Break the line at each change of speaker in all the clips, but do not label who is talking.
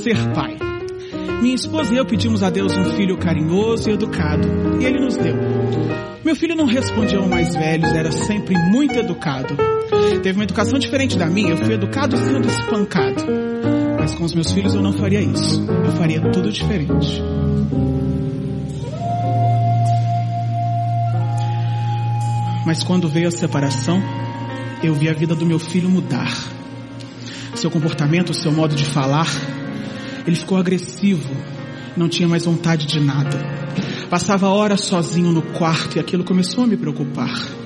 ser pai. Minha esposa e eu pedimos a Deus um filho carinhoso e educado, e Ele nos deu. Meu filho não respondia ao mais velhos, era sempre muito educado. Teve uma educação diferente da minha, eu fui educado sendo espancado. Mas com os meus filhos eu não faria isso, eu faria tudo diferente. Mas quando veio a separação, eu vi a vida do meu filho mudar. Seu comportamento, seu modo de falar, ele ficou agressivo, não tinha mais vontade de nada. Passava horas sozinho no quarto e aquilo começou a me preocupar.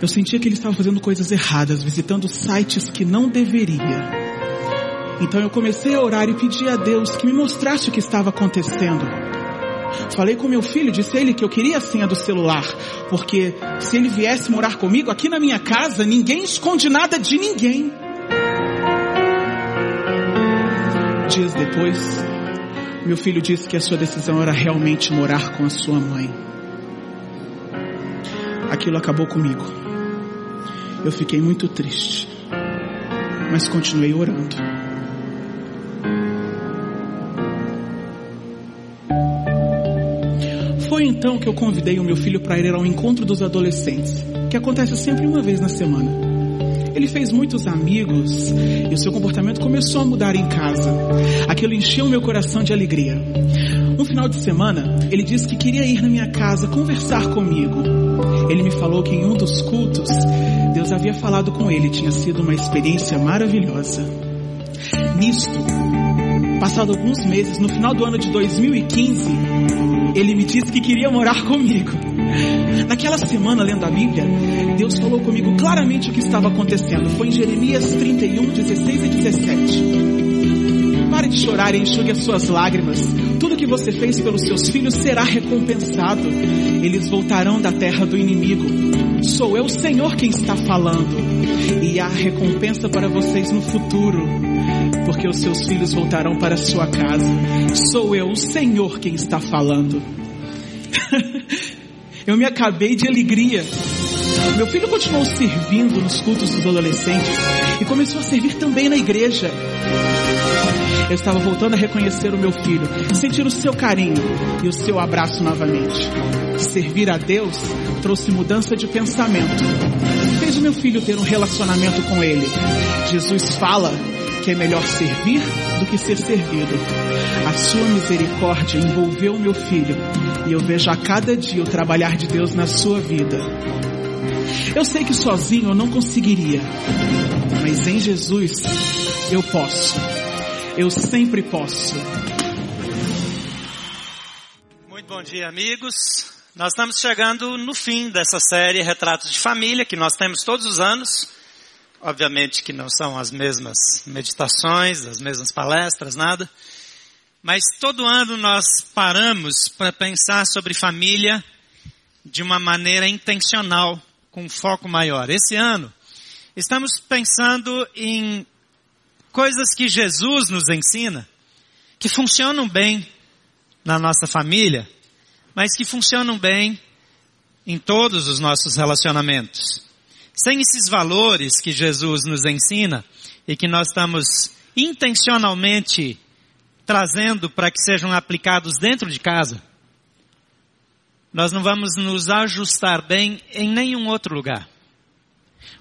Eu sentia que ele estava fazendo coisas erradas, visitando sites que não deveria. Então eu comecei a orar e pedi a Deus que me mostrasse o que estava acontecendo. Falei com meu filho, disse a ele que eu queria a senha do celular, porque se ele viesse morar comigo aqui na minha casa, ninguém esconde nada de ninguém. Dias depois, meu filho disse que a sua decisão era realmente morar com a sua mãe. Aquilo acabou comigo. Eu fiquei muito triste, mas continuei orando. Foi então que eu convidei o meu filho para ir ao encontro dos adolescentes, que acontece sempre uma vez na semana. Ele fez muitos amigos e o seu comportamento começou a mudar em casa. Aquilo encheu meu coração de alegria. Um final de semana, ele disse que queria ir na minha casa conversar comigo. Ele me falou que em um dos cultos, Deus havia falado com ele, tinha sido uma experiência maravilhosa. Nisto, passado alguns meses, no final do ano de 2015, ele me disse que queria morar comigo. Naquela semana, lendo a Bíblia, Deus falou comigo claramente o que estava acontecendo. Foi em Jeremias 31, 16 e 17. Pare de chorar e enxugue as suas lágrimas. Tudo que você fez pelos seus filhos será recompensado. Eles voltarão da terra do inimigo. Sou eu, o Senhor, quem está falando. E há recompensa para vocês no futuro porque os seus filhos voltarão para sua casa. Sou eu, o Senhor, quem está falando. Eu me acabei de alegria. Meu filho continuou servindo nos cultos dos adolescentes e começou a servir também na igreja. Eu estava voltando a reconhecer o meu filho, sentir o seu carinho e o seu abraço novamente. Servir a Deus trouxe mudança de pensamento. Fez o meu filho ter um relacionamento com Ele. Jesus fala que é melhor servir do que ser servido. A sua misericórdia envolveu meu filho e eu vejo a cada dia o trabalhar de Deus na sua vida. Eu sei que sozinho eu não conseguiria, mas em Jesus eu posso. Eu sempre posso.
Muito bom dia, amigos. Nós estamos chegando no fim dessa série Retratos de Família que nós temos todos os anos. Obviamente que não são as mesmas meditações, as mesmas palestras, nada. Mas todo ano nós paramos para pensar sobre família de uma maneira intencional, com um foco maior. Esse ano, estamos pensando em coisas que Jesus nos ensina, que funcionam bem na nossa família, mas que funcionam bem em todos os nossos relacionamentos. Sem esses valores que Jesus nos ensina e que nós estamos intencionalmente trazendo para que sejam aplicados dentro de casa, nós não vamos nos ajustar bem em nenhum outro lugar.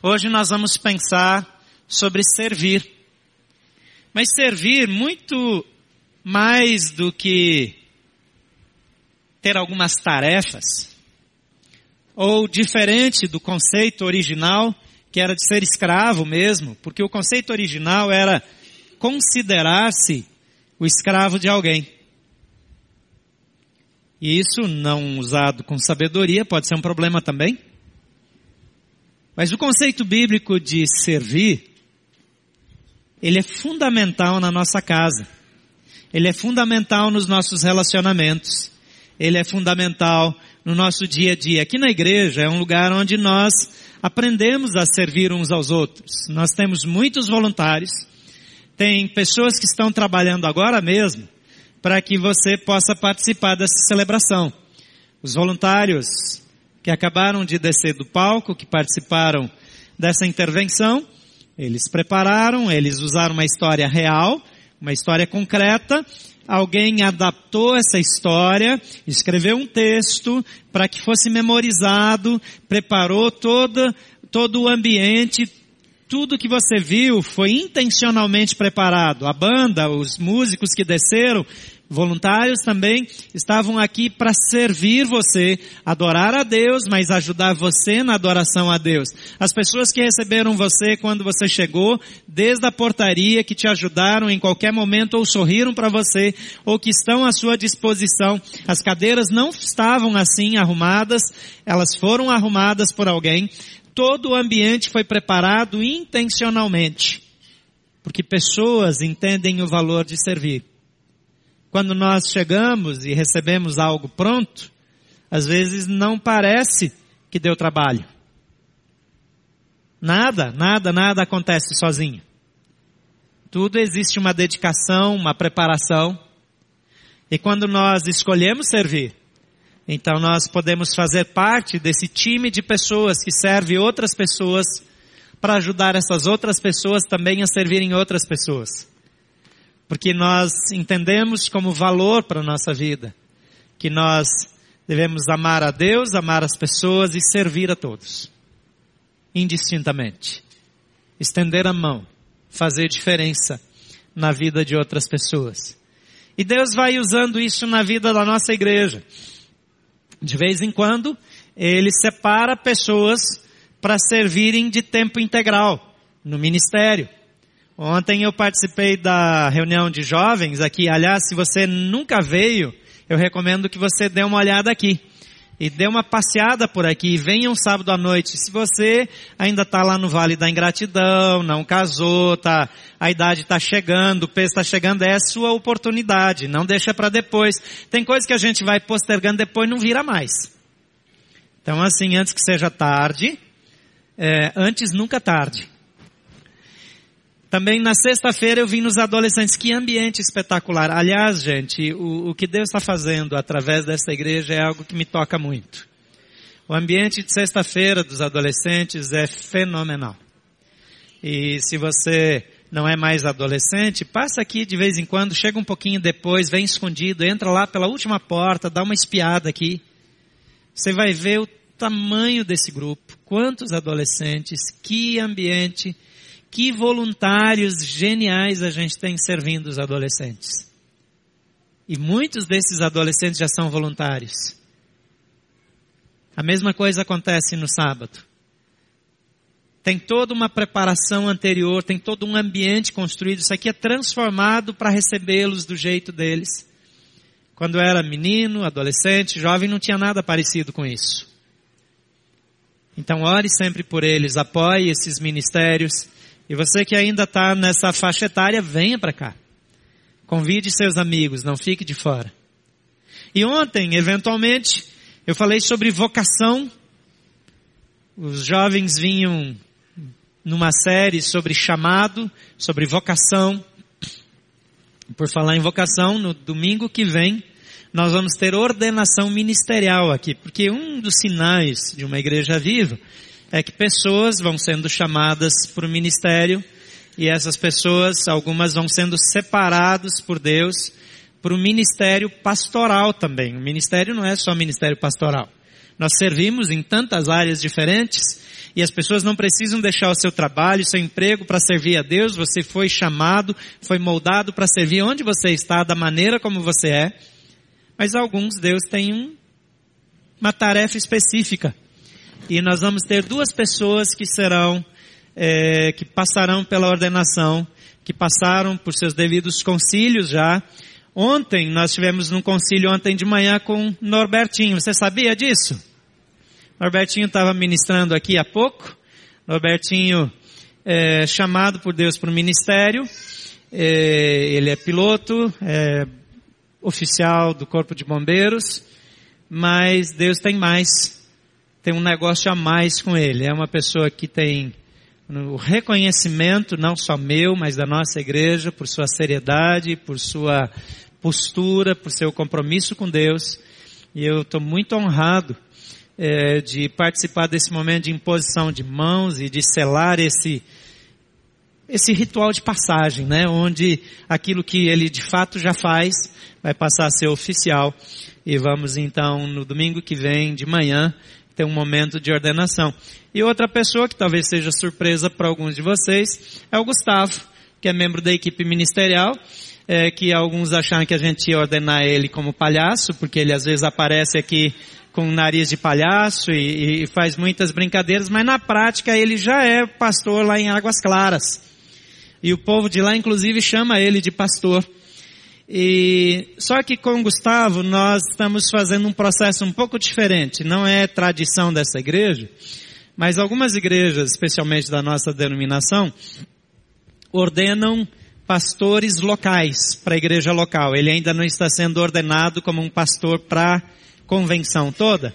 Hoje nós vamos pensar sobre servir. Mas servir muito mais do que ter algumas tarefas, ou diferente do conceito original, que era de ser escravo mesmo, porque o conceito original era considerar-se o escravo de alguém. E isso, não usado com sabedoria, pode ser um problema também. Mas o conceito bíblico de servir, ele é fundamental na nossa casa. Ele é fundamental nos nossos relacionamentos. Ele é fundamental no nosso dia a dia. Aqui na igreja é um lugar onde nós aprendemos a servir uns aos outros. Nós temos muitos voluntários, tem pessoas que estão trabalhando agora mesmo para que você possa participar dessa celebração. Os voluntários que acabaram de descer do palco, que participaram dessa intervenção, Eles prepararam, eles usaram uma história real, uma história concreta, alguém adaptou essa história, escreveu um texto para que fosse memorizado, preparou todo, todo o ambiente, tudo que você viu foi intencionalmente preparado. A banda, os músicos que desceram, voluntários também, estavam aqui para servir você, adorar a Deus, mas ajudar você na adoração a Deus. As pessoas que receberam você quando você chegou, desde a portaria, que te ajudaram em qualquer momento ou sorriram para você, ou que estão à sua disposição. As cadeiras não estavam assim arrumadas, elas foram arrumadas por alguém todo o ambiente foi preparado intencionalmente. Porque pessoas entendem o valor de servir. Quando nós chegamos e recebemos algo pronto, às vezes não parece que deu trabalho. Nada, nada, nada acontece sozinho. Tudo existe uma dedicação, uma preparação. E quando nós escolhemos servir, então nós podemos fazer parte desse time de pessoas que serve outras pessoas para ajudar essas outras pessoas também a servirem outras pessoas. Porque nós entendemos como valor para a nossa vida que nós devemos amar a Deus, amar as pessoas e servir a todos. Indistintamente. Estender a mão, fazer diferença na vida de outras pessoas. E Deus vai usando isso na vida da nossa igreja. De vez em quando, ele separa pessoas para servirem de tempo integral no ministério. Ontem eu participei da reunião de jovens aqui. Aliás, se você nunca veio, eu recomendo que você dê uma olhada aqui. E dê uma passeada por aqui. Venha um sábado à noite. Se você ainda está lá no Vale da Ingratidão, não casou, tá, a idade está chegando, o peso está chegando, é a sua oportunidade. Não deixa para depois. Tem coisa que a gente vai postergando depois não vira mais. Então assim, antes que seja tarde, é, antes nunca tarde. Também na sexta-feira eu vim nos adolescentes. Que ambiente espetacular. Aliás, gente, o, o que Deus está fazendo através dessa igreja é algo que me toca muito. O ambiente de sexta-feira dos adolescentes é fenomenal. E se você não é mais adolescente, passa aqui de vez em quando, chega um pouquinho depois, vem escondido, entra lá pela última porta, dá uma espiada aqui. Você vai ver o tamanho desse grupo, quantos adolescentes, que ambiente que voluntários geniais a gente tem servindo os adolescentes. E muitos desses adolescentes já são voluntários. A mesma coisa acontece no sábado. Tem toda uma preparação anterior, tem todo um ambiente construído. Isso aqui é transformado para recebê-los do jeito deles. Quando eu era menino, adolescente, jovem, não tinha nada parecido com isso. Então ore sempre por eles, apoie esses ministérios e você que ainda está nessa faixa etária, venha para cá. Convide seus amigos, não fique de fora. E ontem, eventualmente, eu falei sobre vocação. Os jovens vinham numa série sobre chamado, sobre vocação. Por falar em vocação, no domingo que vem, nós vamos ter ordenação ministerial aqui, porque um dos sinais de uma igreja viva é que pessoas vão sendo chamadas para o ministério e essas pessoas, algumas vão sendo separadas por Deus para o ministério pastoral também. O ministério não é só ministério pastoral. Nós servimos em tantas áreas diferentes e as pessoas não precisam deixar o seu trabalho, seu emprego para servir a Deus. Você foi chamado, foi moldado para servir onde você está, da maneira como você é. Mas alguns, Deus tem um, uma tarefa específica e nós vamos ter duas pessoas que serão, é, que passarão pela ordenação, que passaram por seus devidos concílios já. Ontem, nós tivemos um concílio ontem de manhã com Norbertinho. Você sabia disso? Norbertinho estava ministrando aqui há pouco. Norbertinho é chamado por Deus para o ministério. É, ele é piloto, é oficial do Corpo de Bombeiros, mas Deus tem mais tem um negócio a mais com ele. É uma pessoa que tem o reconhecimento, não só meu, mas da nossa igreja, por sua seriedade, por sua postura, por seu compromisso com Deus. E eu estou muito honrado é, de participar desse momento de imposição de mãos e de selar esse, esse ritual de passagem, né? Onde aquilo que ele de fato já faz vai passar a ser oficial. E vamos então no domingo que vem de manhã ter um momento de ordenação. E outra pessoa que talvez seja surpresa para alguns de vocês é o Gustavo, que é membro da equipe ministerial. É, que alguns acharam que a gente ia ordenar ele como palhaço, porque ele às vezes aparece aqui com nariz de palhaço e, e, faz muitas brincadeiras, mas na prática ele já é pastor lá em Águas Claras. E o povo de lá, inclusive, chama ele de pastor. E só que com Gustavo nós estamos fazendo um processo um pouco diferente. Não é tradição dessa igreja, mas algumas igrejas, especialmente da nossa denominação, ordenam pastores locais para a igreja local. Ele ainda não está sendo ordenado como um pastor para a convenção toda,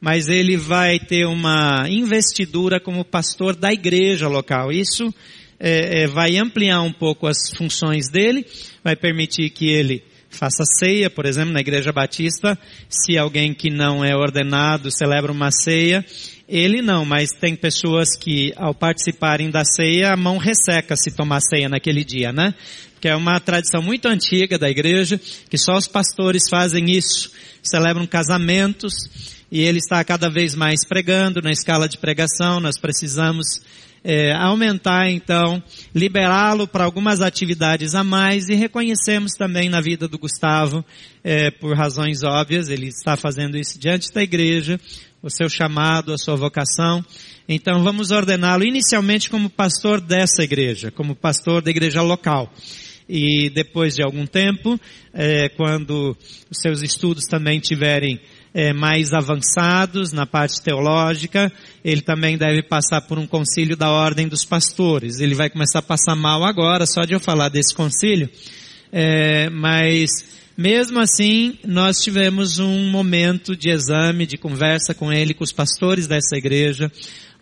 mas ele vai ter uma investidura como pastor da igreja local. Isso é, é, vai ampliar um pouco as funções dele, vai permitir que ele faça ceia, por exemplo, na igreja batista, se alguém que não é ordenado celebra uma ceia, ele não, mas tem pessoas que ao participarem da ceia, a mão resseca se tomar ceia naquele dia, né? Que é uma tradição muito antiga da igreja, que só os pastores fazem isso, celebram casamentos, e ele está cada vez mais pregando na escala de pregação, nós precisamos é, aumentar então, liberá-lo para algumas atividades a mais e reconhecemos também na vida do Gustavo, é, por razões óbvias, ele está fazendo isso diante da igreja, o seu chamado, a sua vocação. Então vamos ordená-lo inicialmente como pastor dessa igreja, como pastor da igreja local. E depois de algum tempo, é, quando os seus estudos também tiverem é, mais avançados na parte teológica, ele também deve passar por um concílio da ordem dos pastores. Ele vai começar a passar mal agora, só de eu falar desse concílio, é, mas mesmo assim, nós tivemos um momento de exame, de conversa com ele, com os pastores dessa igreja,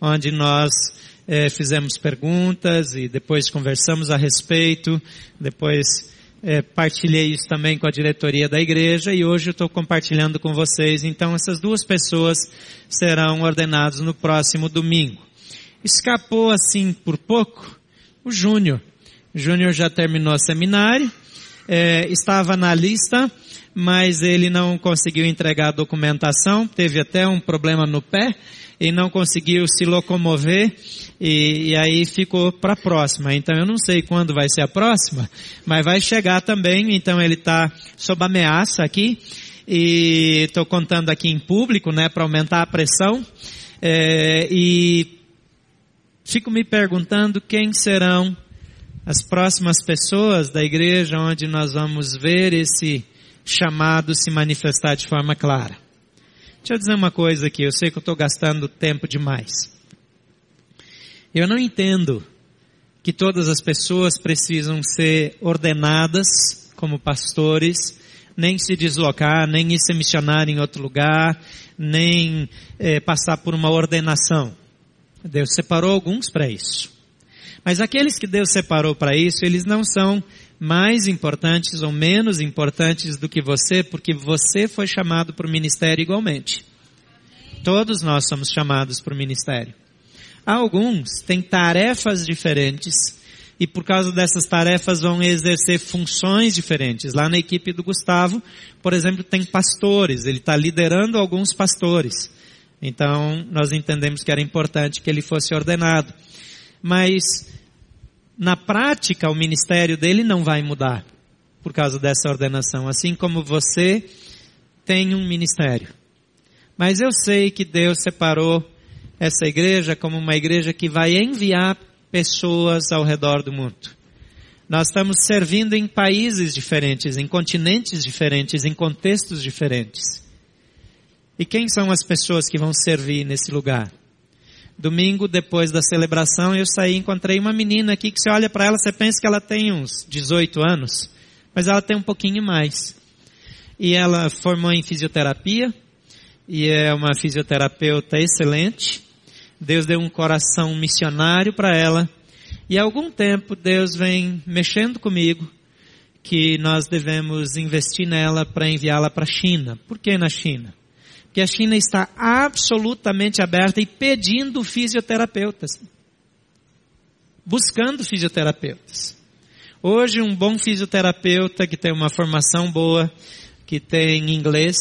onde nós é, fizemos perguntas e depois conversamos a respeito, depois é, partilhei isso também com a diretoria da igreja e hoje eu estou compartilhando com vocês. Então essas duas pessoas serão ordenadas no próximo domingo. Escapou assim por pouco o Júnior. O Júnior já terminou o seminário, é, estava na lista, mas ele não conseguiu entregar a documentação, teve até um problema no pé e não conseguiu se locomover e, e aí ficou para a próxima. Então eu não sei quando vai ser a próxima, mas vai chegar também. Então ele está sob ameaça aqui e estou contando aqui em público, né, para aumentar a pressão. É, e fico me perguntando quem serão as próximas pessoas da igreja onde nós vamos ver esse chamado se manifestar de forma clara. Deixa eu dizer uma coisa aqui, eu sei que eu estou gastando tempo demais. Eu não entendo que todas as pessoas precisam ser ordenadas como pastores, nem se deslocar, nem ir ser missionário em outro lugar, nem é, passar por uma ordenação. Deus separou alguns para isso. Mas aqueles que Deus separou para isso, eles não são mais importantes ou menos importantes do que você, porque você foi chamado para o ministério igualmente. Todos nós somos chamados para o ministério. Alguns têm tarefas diferentes e por causa dessas tarefas vão exercer funções diferentes. Lá na equipe do Gustavo, por exemplo, tem pastores, ele está liderando alguns pastores. Então, nós entendemos que era importante que ele fosse ordenado. Mas na prática o ministério dele não vai mudar por causa dessa ordenação, assim como você tem um ministério. Mas eu sei que Deus separou essa igreja como uma igreja que vai enviar pessoas ao redor do mundo. Nós estamos servindo em países diferentes, em continentes diferentes, em contextos diferentes. E quem são as pessoas que vão servir nesse lugar? Domingo, depois da celebração, eu saí e encontrei uma menina aqui que você olha para ela, você pensa que ela tem uns 18 anos, mas ela tem um pouquinho mais. E ela formou em fisioterapia, e é uma fisioterapeuta excelente. Deus deu um coração missionário para ela. E há algum tempo Deus vem mexendo comigo que nós devemos investir nela para enviá-la para a China. Por que na China? Que a China está absolutamente aberta e pedindo fisioterapeutas. buscando fisioterapeutas. Hoje, um bom fisioterapeuta que tem uma formação boa, que tem inglês,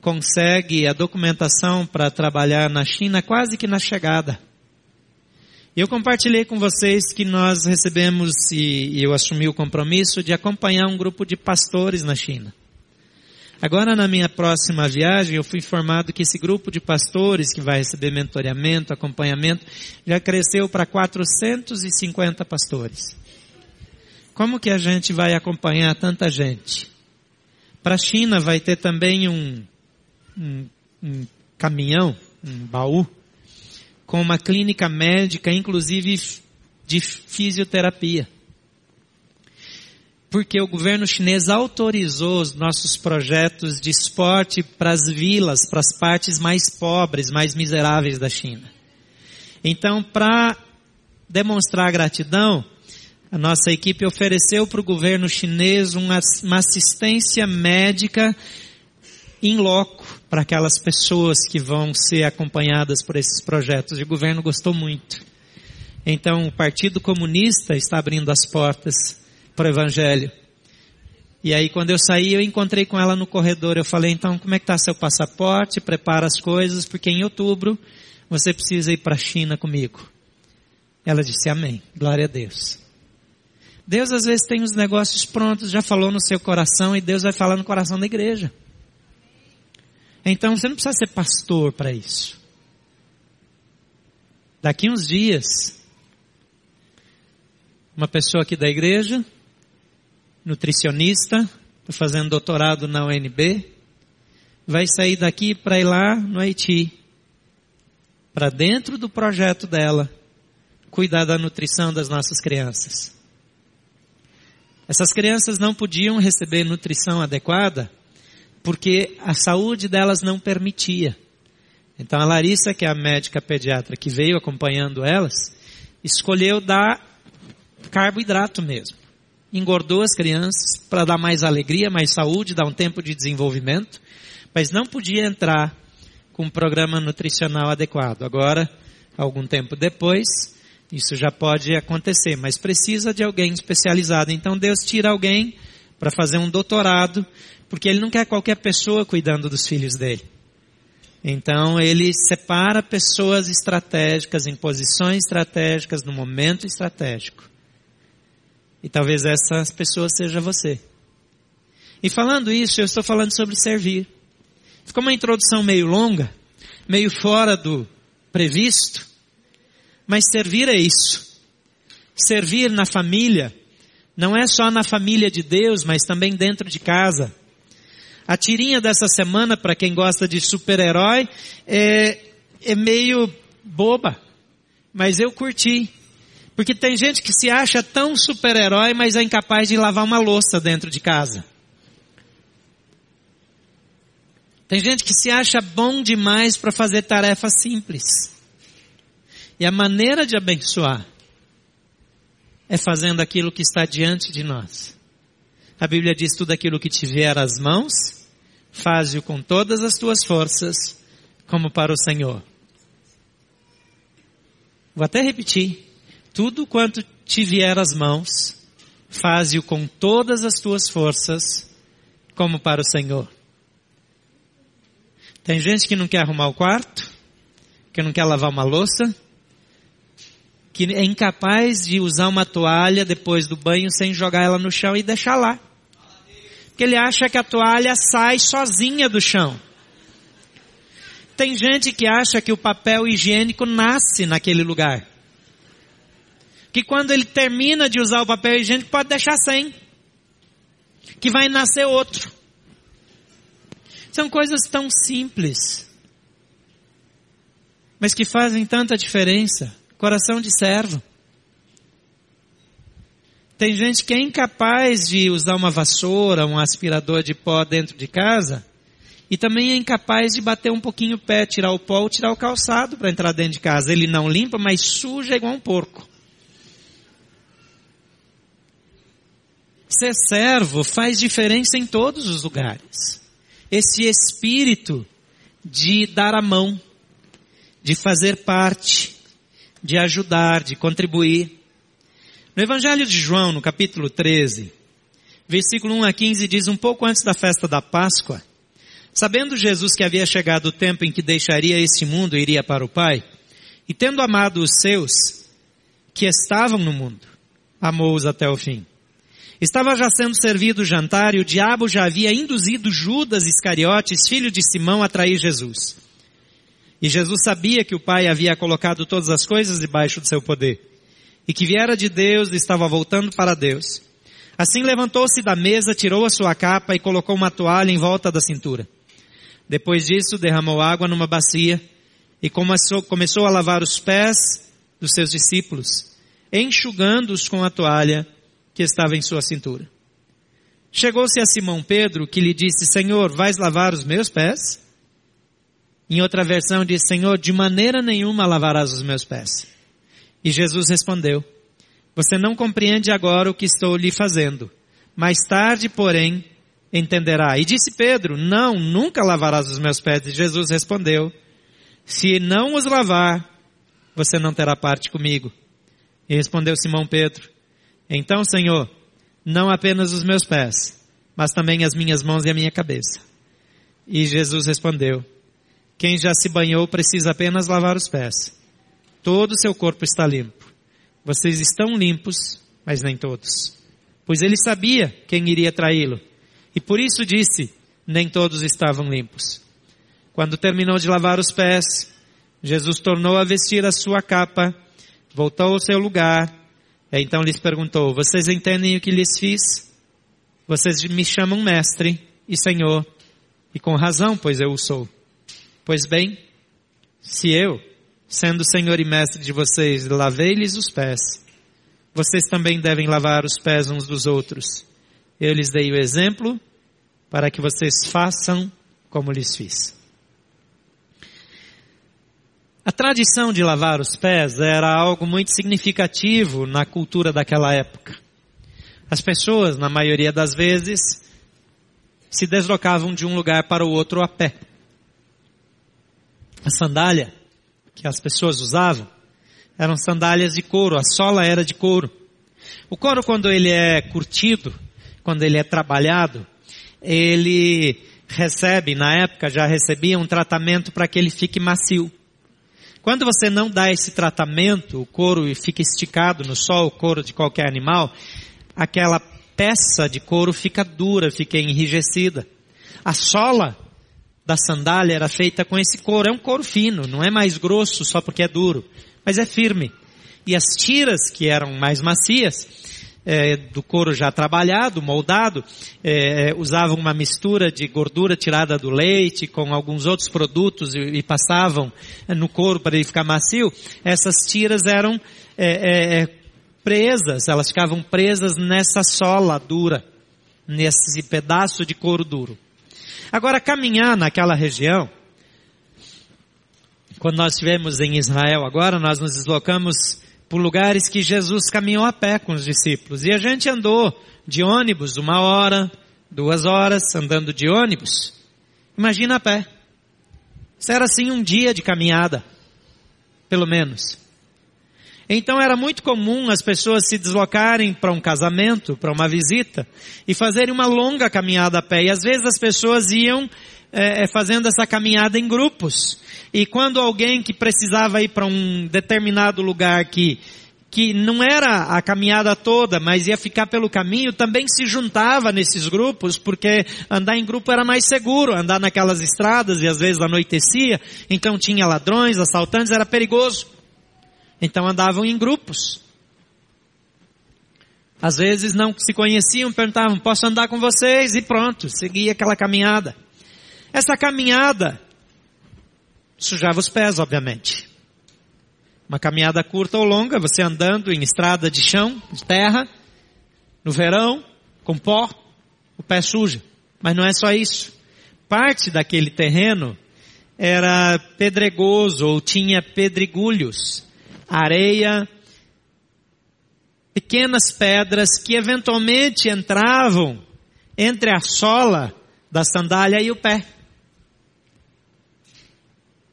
consegue a documentação para trabalhar na China quase que na chegada. Eu compartilhei com vocês que nós recebemos e eu assumi o compromisso de acompanhar um grupo de pastores na China. Agora, na minha próxima viagem, eu fui informado que esse grupo de pastores que vai receber mentoreamento, acompanhamento, já cresceu para 450 pastores. Como que a gente vai acompanhar tanta gente? Para a China vai ter também um, um, um caminhão, um baú, com uma clínica médica, inclusive de fisioterapia porque o governo chinês autorizou os nossos projetos de esporte para as vilas, para as partes mais pobres, mais miseráveis da China. Então, para demonstrar gratidão, a nossa equipe ofereceu para o governo chinês uma, uma assistência médica em loco para aquelas pessoas que vão ser acompanhadas por esses projetos. E o governo gostou muito. Então, o Partido Comunista está abrindo as portas para o Evangelho. E aí quando eu saí, eu encontrei com ela no corredor. Eu falei, então como é que está seu passaporte? Prepara as coisas, porque em outubro você precisa ir para a China comigo. Ela disse, amém. Glória a Deus. Deus às vezes tem os negócios prontos, já falou no seu coração e Deus vai falar no coração da igreja. Então você não precisa ser pastor para isso. Daqui uns dias, uma pessoa aqui da igreja nutricionista, fazendo doutorado na UNB, vai sair daqui para ir lá no Haiti, para dentro do projeto dela, cuidar da nutrição das nossas crianças. Essas crianças não podiam receber nutrição adequada porque a saúde delas não permitia. Então a Larissa, que é a médica pediatra que veio acompanhando elas, escolheu dar carboidrato mesmo engordou as crianças para dar mais alegria, mais saúde, dar um tempo de desenvolvimento, mas não podia entrar com um programa nutricional adequado. Agora, algum tempo depois, isso já pode acontecer, mas precisa de alguém especializado. Então Deus tira alguém para fazer um doutorado, porque Ele não quer qualquer pessoa cuidando dos filhos dele. Então Ele separa pessoas estratégicas em posições estratégicas no momento estratégico. E talvez essa pessoa seja você. E falando isso, eu estou falando sobre servir. Ficou uma introdução meio longa, meio fora do previsto, mas servir é isso. Servir na família, não é só na família de Deus, mas também dentro de casa. A tirinha dessa semana, para quem gosta de super-herói, é, é meio boba, mas eu curti. Porque tem gente que se acha tão super-herói, mas é incapaz de lavar uma louça dentro de casa. Tem gente que se acha bom demais para fazer tarefas simples. E a maneira de abençoar é fazendo aquilo que está diante de nós. A Bíblia diz tudo aquilo que te vier às mãos, faze-o com todas as tuas forças, como para o Senhor. Vou até repetir. Tudo quanto te vier às mãos, faze-o com todas as tuas forças, como para o Senhor. Tem gente que não quer arrumar o quarto, que não quer lavar uma louça, que é incapaz de usar uma toalha depois do banho sem jogar ela no chão e deixar lá. Porque ele acha que a toalha sai sozinha do chão. Tem gente que acha que o papel higiênico nasce naquele lugar que quando ele termina de usar o papel higiênico pode deixar sem. Que vai nascer outro. São coisas tão simples, mas que fazem tanta diferença. Coração de servo. Tem gente que é incapaz de usar uma vassoura, um aspirador de pó dentro de casa, e também é incapaz de bater um pouquinho o pé, tirar o pó ou tirar o calçado para entrar dentro de casa. Ele não limpa, mas suja igual um porco. Ser servo faz diferença em todos os lugares. Esse espírito de dar a mão, de fazer parte, de ajudar, de contribuir. No Evangelho de João, no capítulo 13, versículo 1 a 15 diz um pouco antes da festa da Páscoa, sabendo Jesus que havia chegado o tempo em que deixaria este mundo e iria para o Pai, e tendo amado os seus que estavam no mundo, amou-os até o fim. Estava já sendo servido o jantar e o diabo já havia induzido Judas Iscariotes, filho de Simão, a trair Jesus. E Jesus sabia que o Pai havia colocado todas as coisas debaixo do seu poder e que viera de Deus e estava voltando para Deus. Assim levantou-se da mesa, tirou a sua capa e colocou uma toalha em volta da cintura. Depois disso, derramou água numa bacia e começou, começou a lavar os pés dos seus discípulos, enxugando-os com a toalha que estava em sua cintura. Chegou-se a Simão Pedro, que lhe disse, Senhor, vais lavar os meus pés? Em outra versão diz, Senhor, de maneira nenhuma lavarás os meus pés. E Jesus respondeu, você não compreende agora o que estou lhe fazendo. Mais tarde, porém, entenderá. E disse Pedro, não, nunca lavarás os meus pés. E Jesus respondeu, se não os lavar, você não terá parte comigo. E respondeu Simão Pedro, então, Senhor, não apenas os meus pés, mas também as minhas mãos e a minha cabeça. E Jesus respondeu, quem já se banhou precisa apenas lavar os pés todo o seu corpo está limpo. Vocês estão limpos, mas nem todos. Pois ele sabia quem iria traí-lo. E por isso disse, nem todos estavam limpos. Quando terminou de lavar os pés, Jesus tornou a vestir a sua capa, voltou ao seu lugar, então lhes perguntou, vocês entendem o que lhes fiz? Vocês me chamam mestre e senhor, e com razão, pois eu o sou. Pois bem, se eu, sendo Senhor e Mestre de vocês, lavei-lhes os pés. Vocês também devem lavar os pés uns dos outros. Eu lhes dei o exemplo para que vocês façam como lhes fiz. A tradição de lavar os pés era algo muito significativo na cultura daquela época. As pessoas, na maioria das vezes, se deslocavam de um lugar para o outro a pé. A sandália que as pessoas usavam eram sandálias de couro, a sola era de couro. O couro, quando ele é curtido, quando ele é trabalhado, ele recebe, na época já recebia um tratamento para que ele fique macio. Quando você não dá esse tratamento, o couro fica esticado no sol, o couro de qualquer animal, aquela peça de couro fica dura, fica enrijecida. A sola da sandália era feita com esse couro. É um couro fino, não é mais grosso só porque é duro, mas é firme. E as tiras que eram mais macias, é, do couro já trabalhado, moldado, é, usavam uma mistura de gordura tirada do leite com alguns outros produtos e, e passavam no couro para ele ficar macio. Essas tiras eram é, é, é presas, elas ficavam presas nessa sola dura, nesse pedaço de couro duro. Agora, caminhar naquela região, quando nós estivemos em Israel agora, nós nos deslocamos por lugares que Jesus caminhou a pé com os discípulos. E a gente andou de ônibus uma hora, duas horas, andando de ônibus. Imagina a pé. Isso era assim um dia de caminhada, pelo menos. Então era muito comum as pessoas se deslocarem para um casamento, para uma visita, e fazerem uma longa caminhada a pé. E às vezes as pessoas iam é, fazendo essa caminhada em grupos. E quando alguém que precisava ir para um determinado lugar que que não era a caminhada toda, mas ia ficar pelo caminho, também se juntava nesses grupos, porque andar em grupo era mais seguro, andar naquelas estradas e às vezes anoitecia, então tinha ladrões, assaltantes, era perigoso. Então andavam em grupos. Às vezes não se conheciam, perguntavam, posso andar com vocês? E pronto, seguia aquela caminhada. Essa caminhada sujava os pés, obviamente. Uma caminhada curta ou longa, você andando em estrada de chão, de terra, no verão, com pó, o pé suja. Mas não é só isso. Parte daquele terreno era pedregoso ou tinha pedregulhos areia, pequenas pedras que eventualmente entravam entre a sola da sandália e o pé.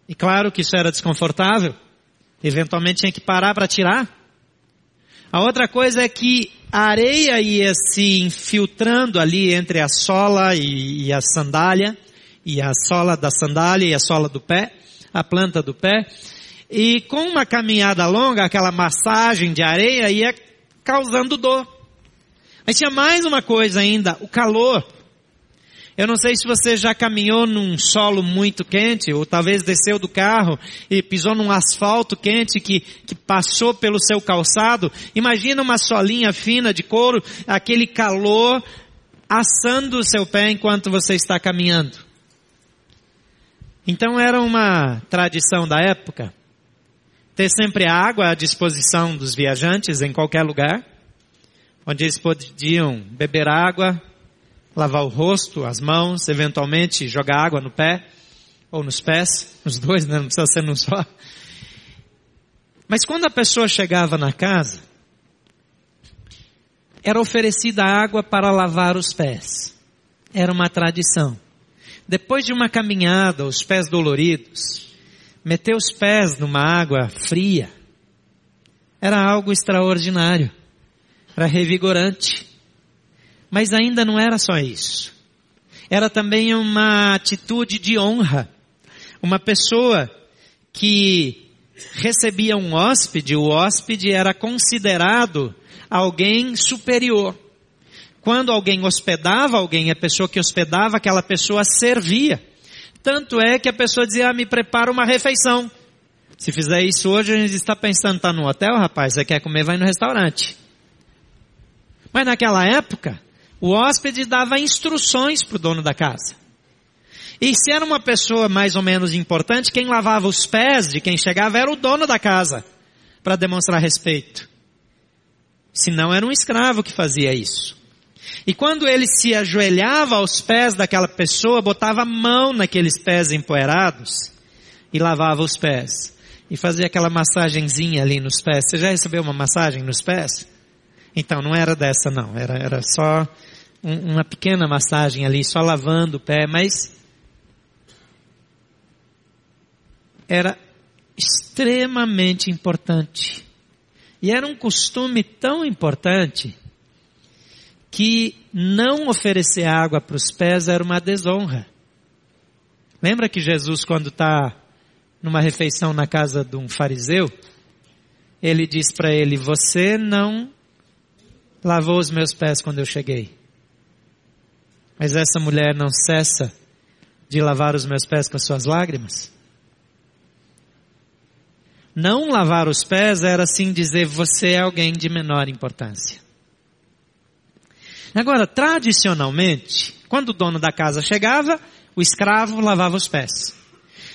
E claro que isso era desconfortável. Eventualmente tinha que parar para tirar. A outra coisa é que a areia ia se infiltrando ali entre a sola e, e a sandália, e a sola da sandália e a sola do pé, a planta do pé, e com uma caminhada longa, aquela massagem de areia ia causando dor. Mas tinha mais uma coisa ainda, o calor. Eu não sei se você já caminhou num solo muito quente, ou talvez desceu do carro e pisou num asfalto quente que, que passou pelo seu calçado. Imagina uma solinha fina de couro, aquele calor assando o seu pé enquanto você está caminhando. Então era uma tradição da época ter sempre água à disposição dos viajantes em qualquer lugar, onde eles podiam beber água, lavar o rosto, as mãos, eventualmente jogar água no pé, ou nos pés, os dois, né? não precisa ser num só. Mas quando a pessoa chegava na casa, era oferecida água para lavar os pés. Era uma tradição. Depois de uma caminhada, os pés doloridos, meter os pés numa água fria, era algo extraordinário, era revigorante. Mas ainda não era só isso. Era também uma atitude de honra. Uma pessoa que recebia um hóspede, o hóspede era considerado alguém superior. Quando alguém hospedava alguém, a pessoa que hospedava aquela pessoa servia. Tanto é que a pessoa dizia, ah, me prepara uma refeição. Se fizer isso hoje, a gente está pensando, tá no hotel, rapaz, você quer comer, vai no restaurante. Mas naquela época, o hóspede dava instruções para o dono da casa. E se era uma pessoa mais ou menos importante, quem lavava os pés de quem chegava era o dono da casa, para demonstrar respeito. Se não, era um escravo que fazia isso. E quando ele se ajoelhava aos pés daquela pessoa, botava a mão naqueles pés empoeirados e lavava os pés. E fazia aquela massagenzinha ali nos pés. Você já recebeu uma massagem nos pés? Então, não era dessa não. Era, era só um, uma pequena massagem ali, só lavando o pé, mas era extremamente importante. E era um costume tão importante que não oferecer água para os pés era uma desonra. Lembra que Jesus, quando está numa refeição na casa de um fariseu, ele diz para ele: Você não lavou os meus pés quando eu cheguei. Mas essa mulher não cessa de lavar os meus pés com as suas lágrimas? Não lavar os pés era assim dizer você é alguém de menor importância. Agora, tradicionalmente, quando o dono da casa chegava, o escravo lavava os pés.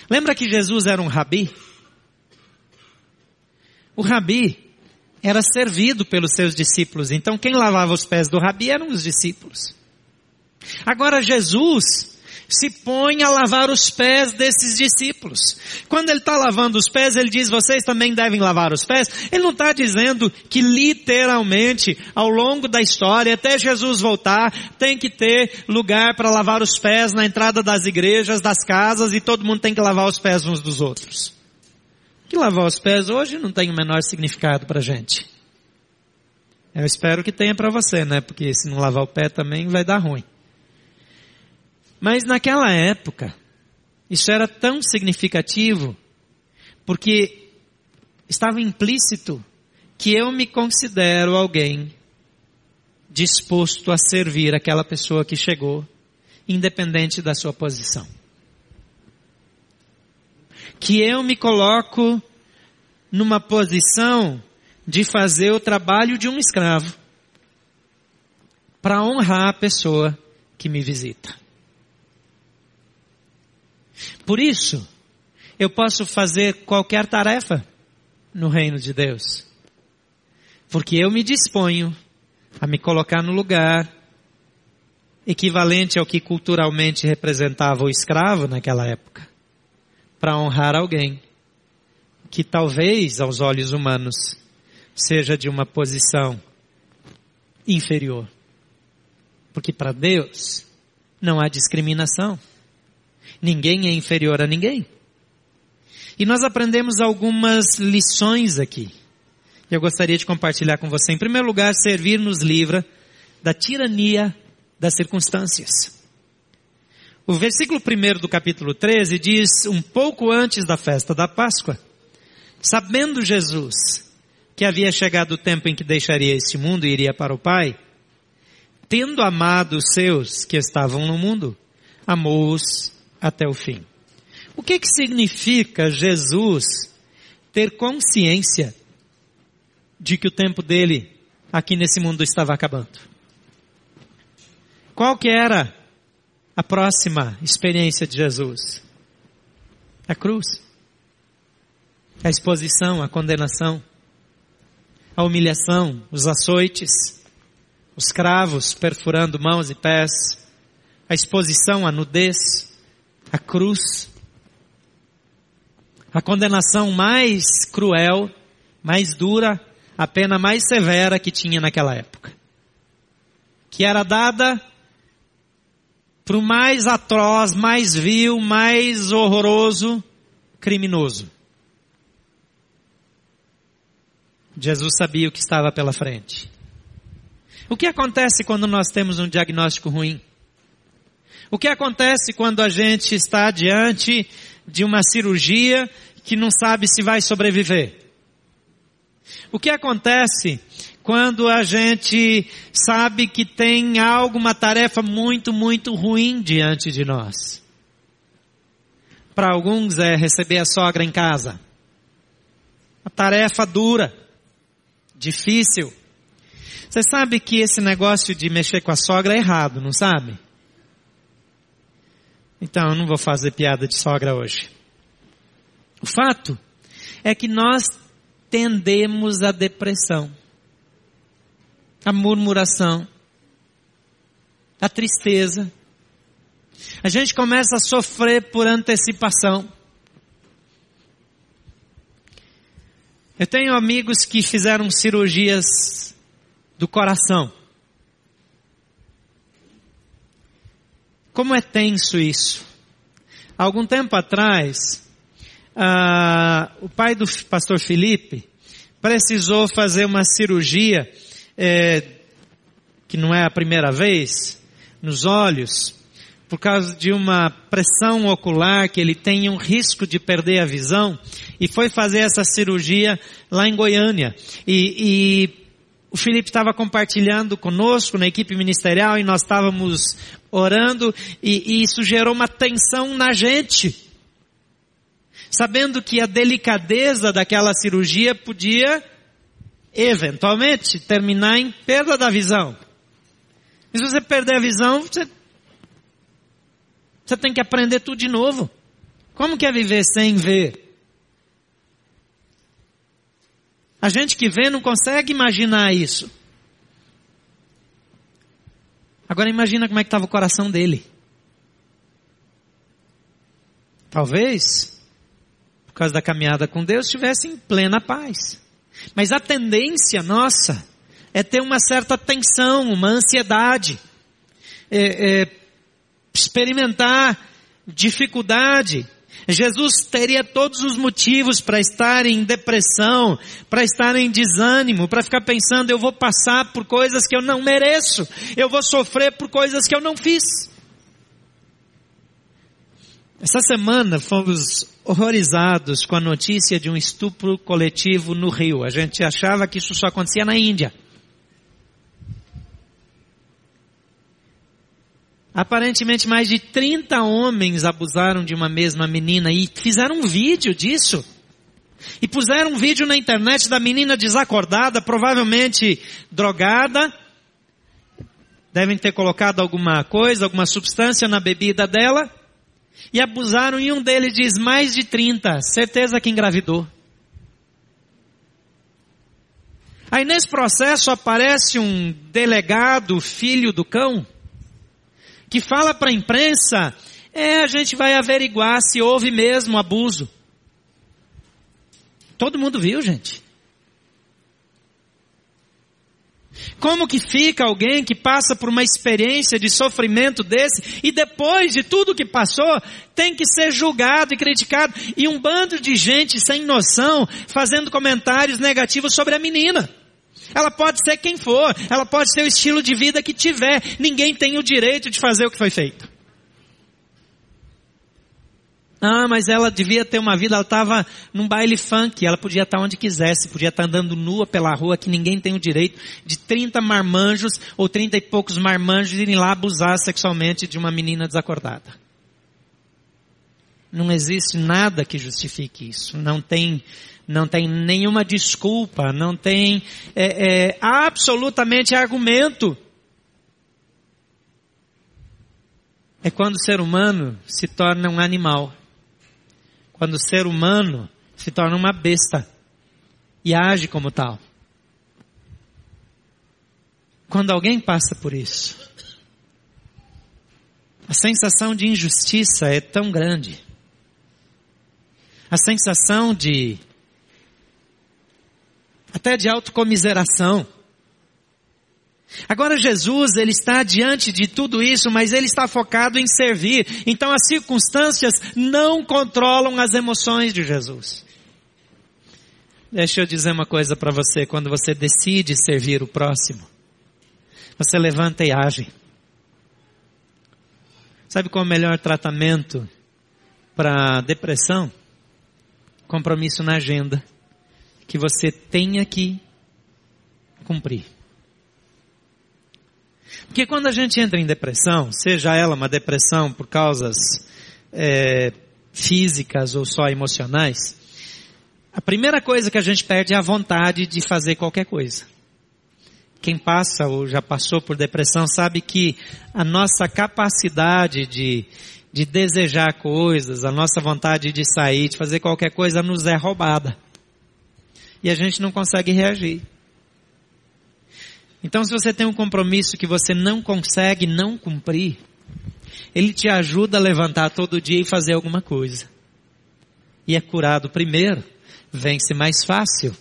Lembra que Jesus era um rabi? O rabi era servido pelos seus discípulos, então quem lavava os pés do rabi eram os discípulos. Agora Jesus se põe a lavar os pés desses discípulos. Quando ele está lavando os pés, ele diz, vocês também devem lavar os pés. Ele não está dizendo que literalmente, ao longo da história, até Jesus voltar, tem que ter lugar para lavar os pés na entrada das igrejas, das casas, e todo mundo tem que lavar os pés uns dos outros. Que lavar os pés hoje não tem o menor significado para a gente. Eu espero que tenha para você, né? Porque se não lavar o pé também vai dar ruim. Mas naquela época, isso era tão significativo, porque estava implícito que eu me considero alguém disposto a servir aquela pessoa que chegou, independente da sua posição. Que eu me coloco numa posição de fazer o trabalho de um escravo para honrar a pessoa que me visita. Por isso, eu posso fazer qualquer tarefa no reino de Deus. Porque eu me disponho a me colocar no lugar equivalente ao que culturalmente representava o escravo naquela época, para honrar alguém que talvez aos olhos humanos seja de uma posição inferior. Porque para Deus não há discriminação. Ninguém é inferior a ninguém. E nós aprendemos algumas lições aqui, eu gostaria de compartilhar com você. Em primeiro lugar, servir nos livra da tirania das circunstâncias. O versículo 1 do capítulo 13 diz, um pouco antes da festa da Páscoa, sabendo Jesus que havia chegado o tempo em que deixaria este mundo e iria para o Pai, tendo amado os seus que estavam no mundo, amou-os até o fim. O que que significa Jesus ter consciência de que o tempo dele aqui nesse mundo estava acabando? Qual que era a próxima experiência de Jesus? A cruz. A exposição, a condenação, a humilhação, os açoites, os cravos perfurando mãos e pés, a exposição, a nudez, a cruz, a condenação mais cruel, mais dura, a pena mais severa que tinha naquela época, que era dada para o mais atroz, mais vil, mais horroroso criminoso. Jesus sabia o que estava pela frente. O que acontece quando nós temos um diagnóstico ruim? O que acontece quando a gente está diante de uma cirurgia que não sabe se vai sobreviver? O que acontece quando a gente sabe que tem algo, uma tarefa muito, muito ruim diante de nós. Para alguns é receber a sogra em casa. Uma tarefa dura, difícil. Você sabe que esse negócio de mexer com a sogra é errado, não sabe? Então eu não vou fazer piada de sogra hoje. O fato é que nós tendemos à depressão a murmuração, a tristeza. A gente começa a sofrer por antecipação. Eu tenho amigos que fizeram cirurgias do coração. Como é tenso isso? Algum tempo atrás, o pai do pastor Felipe precisou fazer uma cirurgia é, que não é a primeira vez, nos olhos, por causa de uma pressão ocular, que ele tem um risco de perder a visão, e foi fazer essa cirurgia lá em Goiânia. E, e o Felipe estava compartilhando conosco na equipe ministerial e nós estávamos orando e, e isso gerou uma tensão na gente. Sabendo que a delicadeza daquela cirurgia podia eventualmente, terminar em perda da visão. E se você perder a visão, você, você tem que aprender tudo de novo. Como que é viver sem ver? A gente que vê não consegue imaginar isso. Agora imagina como é que estava o coração dele. Talvez, por causa da caminhada com Deus, estivesse em plena paz. Mas a tendência nossa é ter uma certa tensão, uma ansiedade, é, é, experimentar dificuldade. Jesus teria todos os motivos para estar em depressão, para estar em desânimo, para ficar pensando, eu vou passar por coisas que eu não mereço, eu vou sofrer por coisas que eu não fiz. Essa semana fomos horrorizados com a notícia de um estupro coletivo no Rio. A gente achava que isso só acontecia na Índia. Aparentemente mais de 30 homens abusaram de uma mesma menina e fizeram um vídeo disso. E puseram um vídeo na internet da menina desacordada, provavelmente drogada. Devem ter colocado alguma coisa, alguma substância na bebida dela e abusaram, e um deles diz mais de 30, certeza que engravidou. Aí nesse processo aparece um delegado, filho do cão, que fala para a imprensa, é, a gente vai averiguar se houve mesmo abuso. Todo mundo viu, gente. Como que fica alguém que passa por uma experiência de sofrimento desse e depois de tudo que passou, tem que ser julgado e criticado e um bando de gente sem noção fazendo comentários negativos sobre a menina. Ela pode ser quem for, ela pode ser o estilo de vida que tiver, ninguém tem o direito de fazer o que foi feito. Ah, mas ela devia ter uma vida, ela estava num baile funk, ela podia estar onde quisesse, podia estar andando nua pela rua, que ninguém tem o direito de 30 marmanjos ou 30 e poucos marmanjos irem lá abusar sexualmente de uma menina desacordada. Não existe nada que justifique isso. Não tem, não tem nenhuma desculpa, não tem é, é, absolutamente argumento. É quando o ser humano se torna um animal quando o ser humano se torna uma besta e age como tal. Quando alguém passa por isso, a sensação de injustiça é tão grande. A sensação de até de autocomiseração. Agora Jesus, ele está diante de tudo isso, mas ele está focado em servir. Então as circunstâncias não controlam as emoções de Jesus. Deixa eu dizer uma coisa para você, quando você decide servir o próximo, você levanta e age. Sabe qual é o melhor tratamento para depressão? Compromisso na agenda que você tenha que cumprir. Porque quando a gente entra em depressão, seja ela uma depressão por causas é, físicas ou só emocionais, a primeira coisa que a gente perde é a vontade de fazer qualquer coisa. Quem passa ou já passou por depressão sabe que a nossa capacidade de, de desejar coisas, a nossa vontade de sair, de fazer qualquer coisa nos é roubada. E a gente não consegue reagir. Então, se você tem um compromisso que você não consegue não cumprir, ele te ajuda a levantar todo dia e fazer alguma coisa. E é curado primeiro, vence mais fácil.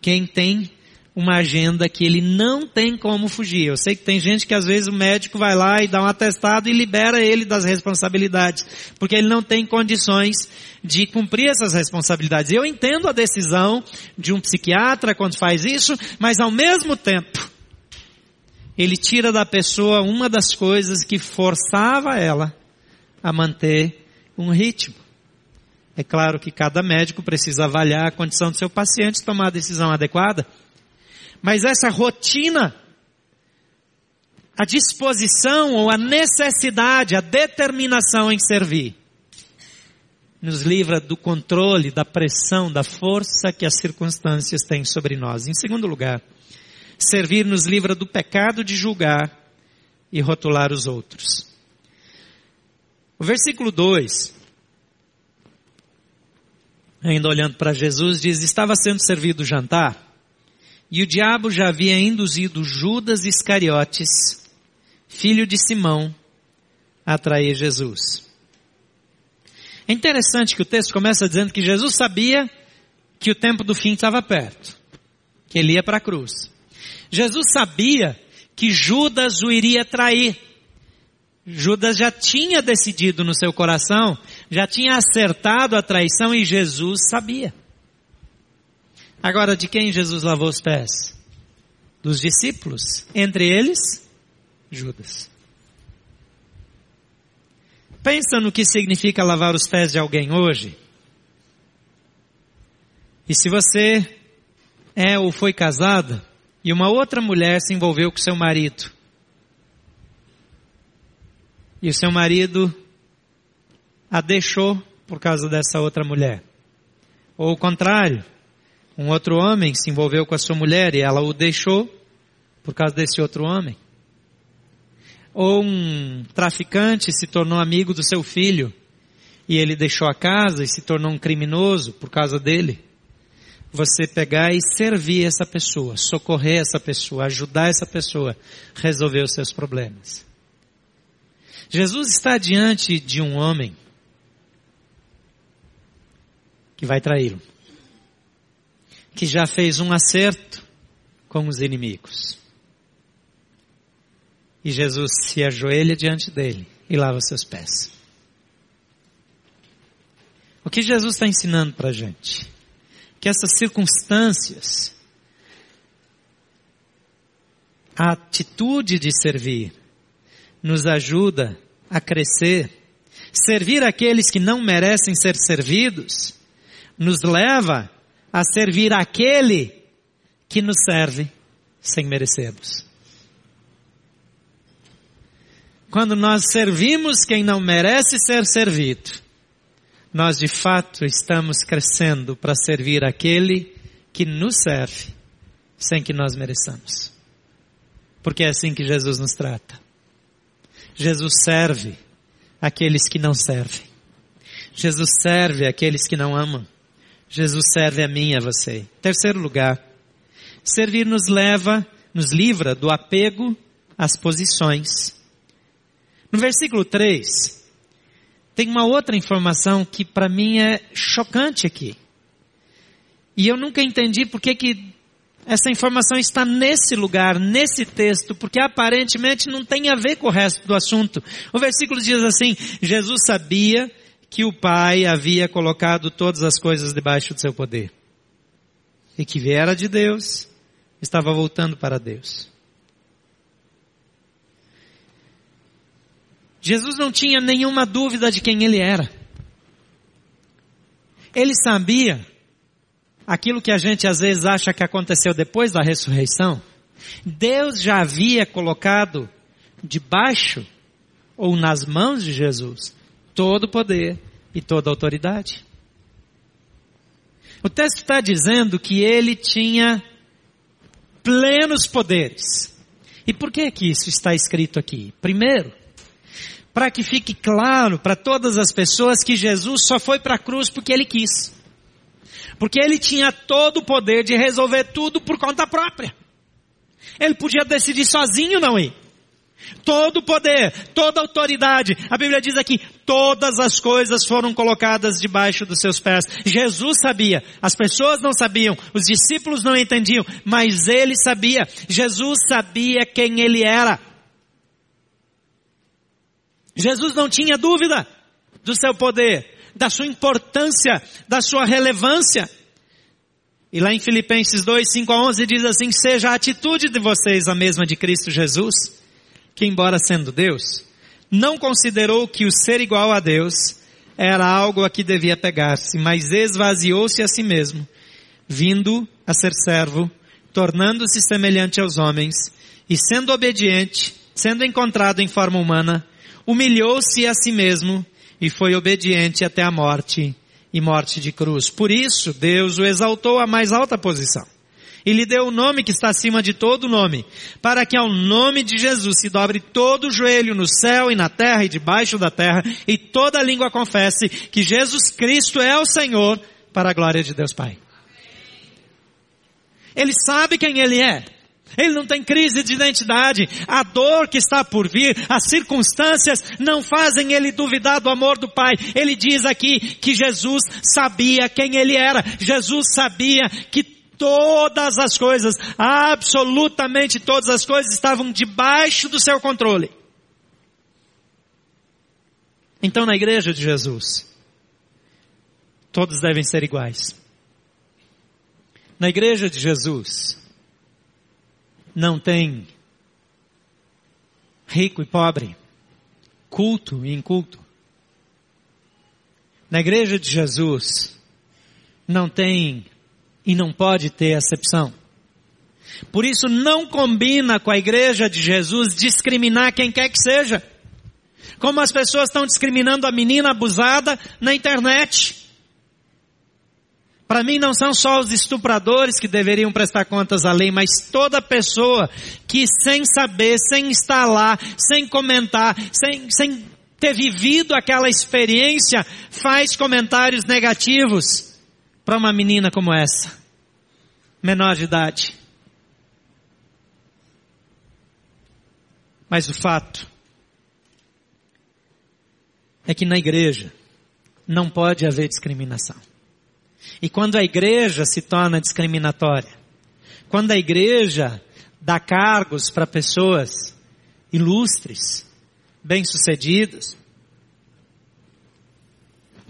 Quem tem uma agenda que ele não tem como fugir. Eu sei que tem gente que às vezes o médico vai lá e dá um atestado e libera ele das responsabilidades, porque ele não tem condições de cumprir essas responsabilidades. Eu entendo a decisão de um psiquiatra quando faz isso, mas ao mesmo tempo, ele tira da pessoa uma das coisas que forçava ela a manter um ritmo. É claro que cada médico precisa avaliar a condição do seu paciente tomar a decisão adequada. Mas essa rotina, a disposição ou a necessidade, a determinação em servir, nos livra do controle, da pressão, da força que as circunstâncias têm sobre nós. Em segundo lugar, Servir nos livra do pecado de julgar e rotular os outros. O versículo 2, ainda olhando para Jesus, diz: Estava sendo servido o jantar, e o diabo já havia induzido Judas Iscariotes, filho de Simão, a atrair Jesus. É interessante que o texto começa dizendo que Jesus sabia que o tempo do fim estava perto, que ele ia para a cruz. Jesus sabia que Judas o iria trair. Judas já tinha decidido no seu coração, já tinha acertado a traição e Jesus sabia. Agora, de quem Jesus lavou os pés? Dos discípulos. Entre eles, Judas. Pensa no que significa lavar os pés de alguém hoje. E se você é ou foi casada, e uma outra mulher se envolveu com seu marido. E o seu marido a deixou por causa dessa outra mulher. Ou o contrário, um outro homem se envolveu com a sua mulher e ela o deixou por causa desse outro homem. Ou um traficante se tornou amigo do seu filho e ele deixou a casa e se tornou um criminoso por causa dele você pegar e servir essa pessoa, socorrer essa pessoa, ajudar essa pessoa a resolver os seus problemas. Jesus está diante de um homem que vai traí-lo, que já fez um acerto com os inimigos. E Jesus se ajoelha diante dele e lava seus pés. O que Jesus está ensinando para a gente? Que essas circunstâncias, a atitude de servir, nos ajuda a crescer. Servir aqueles que não merecem ser servidos, nos leva a servir aquele que nos serve sem merecermos. Quando nós servimos quem não merece ser servido, nós de fato estamos crescendo para servir aquele que nos serve sem que nós mereçamos. Porque é assim que Jesus nos trata. Jesus serve aqueles que não servem. Jesus serve aqueles que não amam. Jesus serve a mim e a você. Terceiro lugar, servir nos leva, nos livra do apego às posições. No versículo 3, tem uma outra informação que para mim é chocante aqui. E eu nunca entendi por que, que essa informação está nesse lugar, nesse texto, porque aparentemente não tem a ver com o resto do assunto. O versículo diz assim: Jesus sabia que o Pai havia colocado todas as coisas debaixo do seu poder. E que viera de Deus, estava voltando para Deus. Jesus não tinha nenhuma dúvida de quem ele era. Ele sabia aquilo que a gente às vezes acha que aconteceu depois da ressurreição. Deus já havia colocado debaixo ou nas mãos de Jesus todo o poder e toda a autoridade. O texto está dizendo que ele tinha plenos poderes. E por que que isso está escrito aqui? Primeiro, para que fique claro para todas as pessoas que Jesus só foi para a cruz porque ele quis. Porque ele tinha todo o poder de resolver tudo por conta própria. Ele podia decidir sozinho não ir. Todo o poder, toda a autoridade. A Bíblia diz aqui, todas as coisas foram colocadas debaixo dos seus pés. Jesus sabia, as pessoas não sabiam, os discípulos não entendiam, mas ele sabia. Jesus sabia quem ele era. Jesus não tinha dúvida do seu poder, da sua importância, da sua relevância. E lá em Filipenses 2, 5 a 11 diz assim, seja a atitude de vocês a mesma de Cristo Jesus, que embora sendo Deus, não considerou que o ser igual a Deus era algo a que devia pegar-se, mas esvaziou-se a si mesmo, vindo a ser servo, tornando-se semelhante aos homens, e sendo obediente, sendo encontrado em forma humana, humilhou-se a si mesmo e foi obediente até a morte e morte de cruz. Por isso, Deus o exaltou à mais alta posição e lhe deu o nome que está acima de todo nome, para que ao nome de Jesus se dobre todo o joelho no céu e na terra e debaixo da terra, e toda língua confesse que Jesus Cristo é o Senhor, para a glória de Deus Pai. Ele sabe quem Ele é. Ele não tem crise de identidade. A dor que está por vir, as circunstâncias não fazem ele duvidar do amor do Pai. Ele diz aqui que Jesus sabia quem ele era. Jesus sabia que todas as coisas, absolutamente todas as coisas estavam debaixo do seu controle. Então na igreja de Jesus, todos devem ser iguais. Na igreja de Jesus, não tem rico e pobre, culto e inculto. Na igreja de Jesus não tem e não pode ter exceção. Por isso não combina com a igreja de Jesus discriminar quem quer que seja. Como as pessoas estão discriminando a menina abusada na internet. Para mim não são só os estupradores que deveriam prestar contas à lei, mas toda pessoa que sem saber, sem estar lá, sem comentar, sem, sem ter vivido aquela experiência, faz comentários negativos para uma menina como essa, menor de idade. Mas o fato é que na igreja não pode haver discriminação. E quando a igreja se torna discriminatória, quando a igreja dá cargos para pessoas ilustres, bem-sucedidos.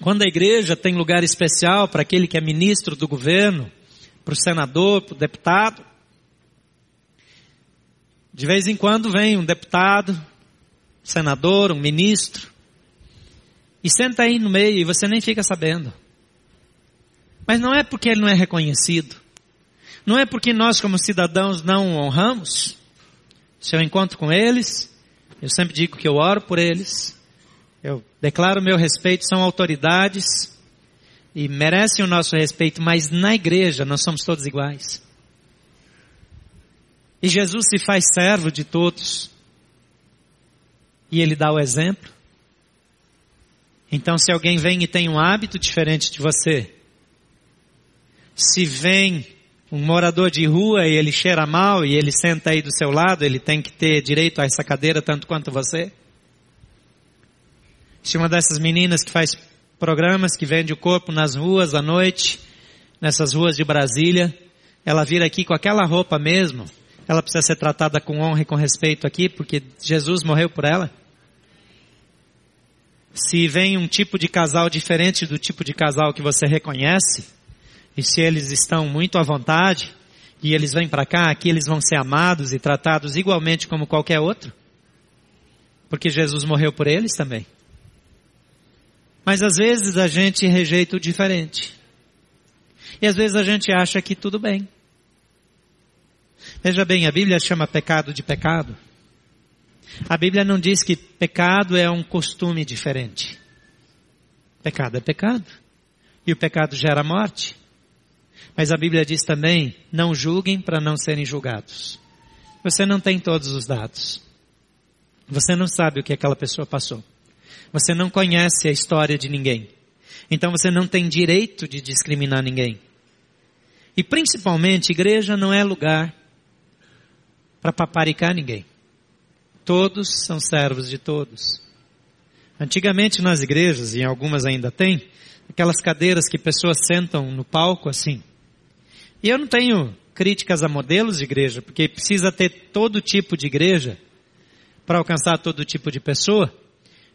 Quando a igreja tem lugar especial para aquele que é ministro do governo, para o senador, para o deputado, de vez em quando vem um deputado, senador, um ministro, e senta aí no meio e você nem fica sabendo. Mas não é porque ele não é reconhecido. Não é porque nós como cidadãos não o honramos. Se eu encontro com eles, eu sempre digo que eu oro por eles. Eu declaro meu respeito, são autoridades e merecem o nosso respeito, mas na igreja nós somos todos iguais. E Jesus se faz servo de todos. E ele dá o exemplo. Então se alguém vem e tem um hábito diferente de você, se vem um morador de rua e ele cheira mal e ele senta aí do seu lado, ele tem que ter direito a essa cadeira tanto quanto você? Se uma dessas meninas que faz programas que vende o corpo nas ruas à noite, nessas ruas de Brasília, ela vir aqui com aquela roupa mesmo, ela precisa ser tratada com honra e com respeito aqui, porque Jesus morreu por ela? Se vem um tipo de casal diferente do tipo de casal que você reconhece, e se eles estão muito à vontade, e eles vêm para cá, aqui eles vão ser amados e tratados igualmente como qualquer outro. Porque Jesus morreu por eles também. Mas às vezes a gente rejeita o diferente. E às vezes a gente acha que tudo bem. Veja bem, a Bíblia chama pecado de pecado. A Bíblia não diz que pecado é um costume diferente. Pecado é pecado. E o pecado gera morte. Mas a Bíblia diz também, não julguem para não serem julgados. Você não tem todos os dados. Você não sabe o que aquela pessoa passou. Você não conhece a história de ninguém. Então você não tem direito de discriminar ninguém. E principalmente, igreja não é lugar para paparicar ninguém. Todos são servos de todos. Antigamente nas igrejas, e em algumas ainda tem, aquelas cadeiras que pessoas sentam no palco assim. E eu não tenho críticas a modelos de igreja, porque precisa ter todo tipo de igreja para alcançar todo tipo de pessoa.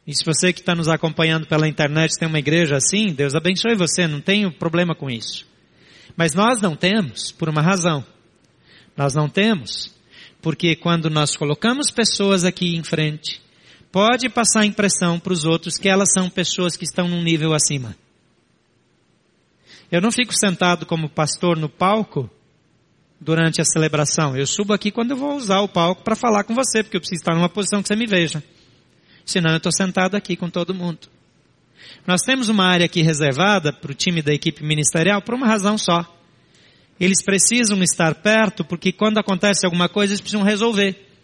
E se você que está nos acompanhando pela internet tem uma igreja assim, Deus abençoe você, não tenho problema com isso. Mas nós não temos, por uma razão. Nós não temos, porque quando nós colocamos pessoas aqui em frente, pode passar a impressão para os outros que elas são pessoas que estão num nível acima. Eu não fico sentado como pastor no palco durante a celebração. Eu subo aqui quando eu vou usar o palco para falar com você, porque eu preciso estar numa posição que você me veja. Senão eu estou sentado aqui com todo mundo. Nós temos uma área aqui reservada para o time da equipe ministerial por uma razão só. Eles precisam estar perto porque quando acontece alguma coisa eles precisam resolver.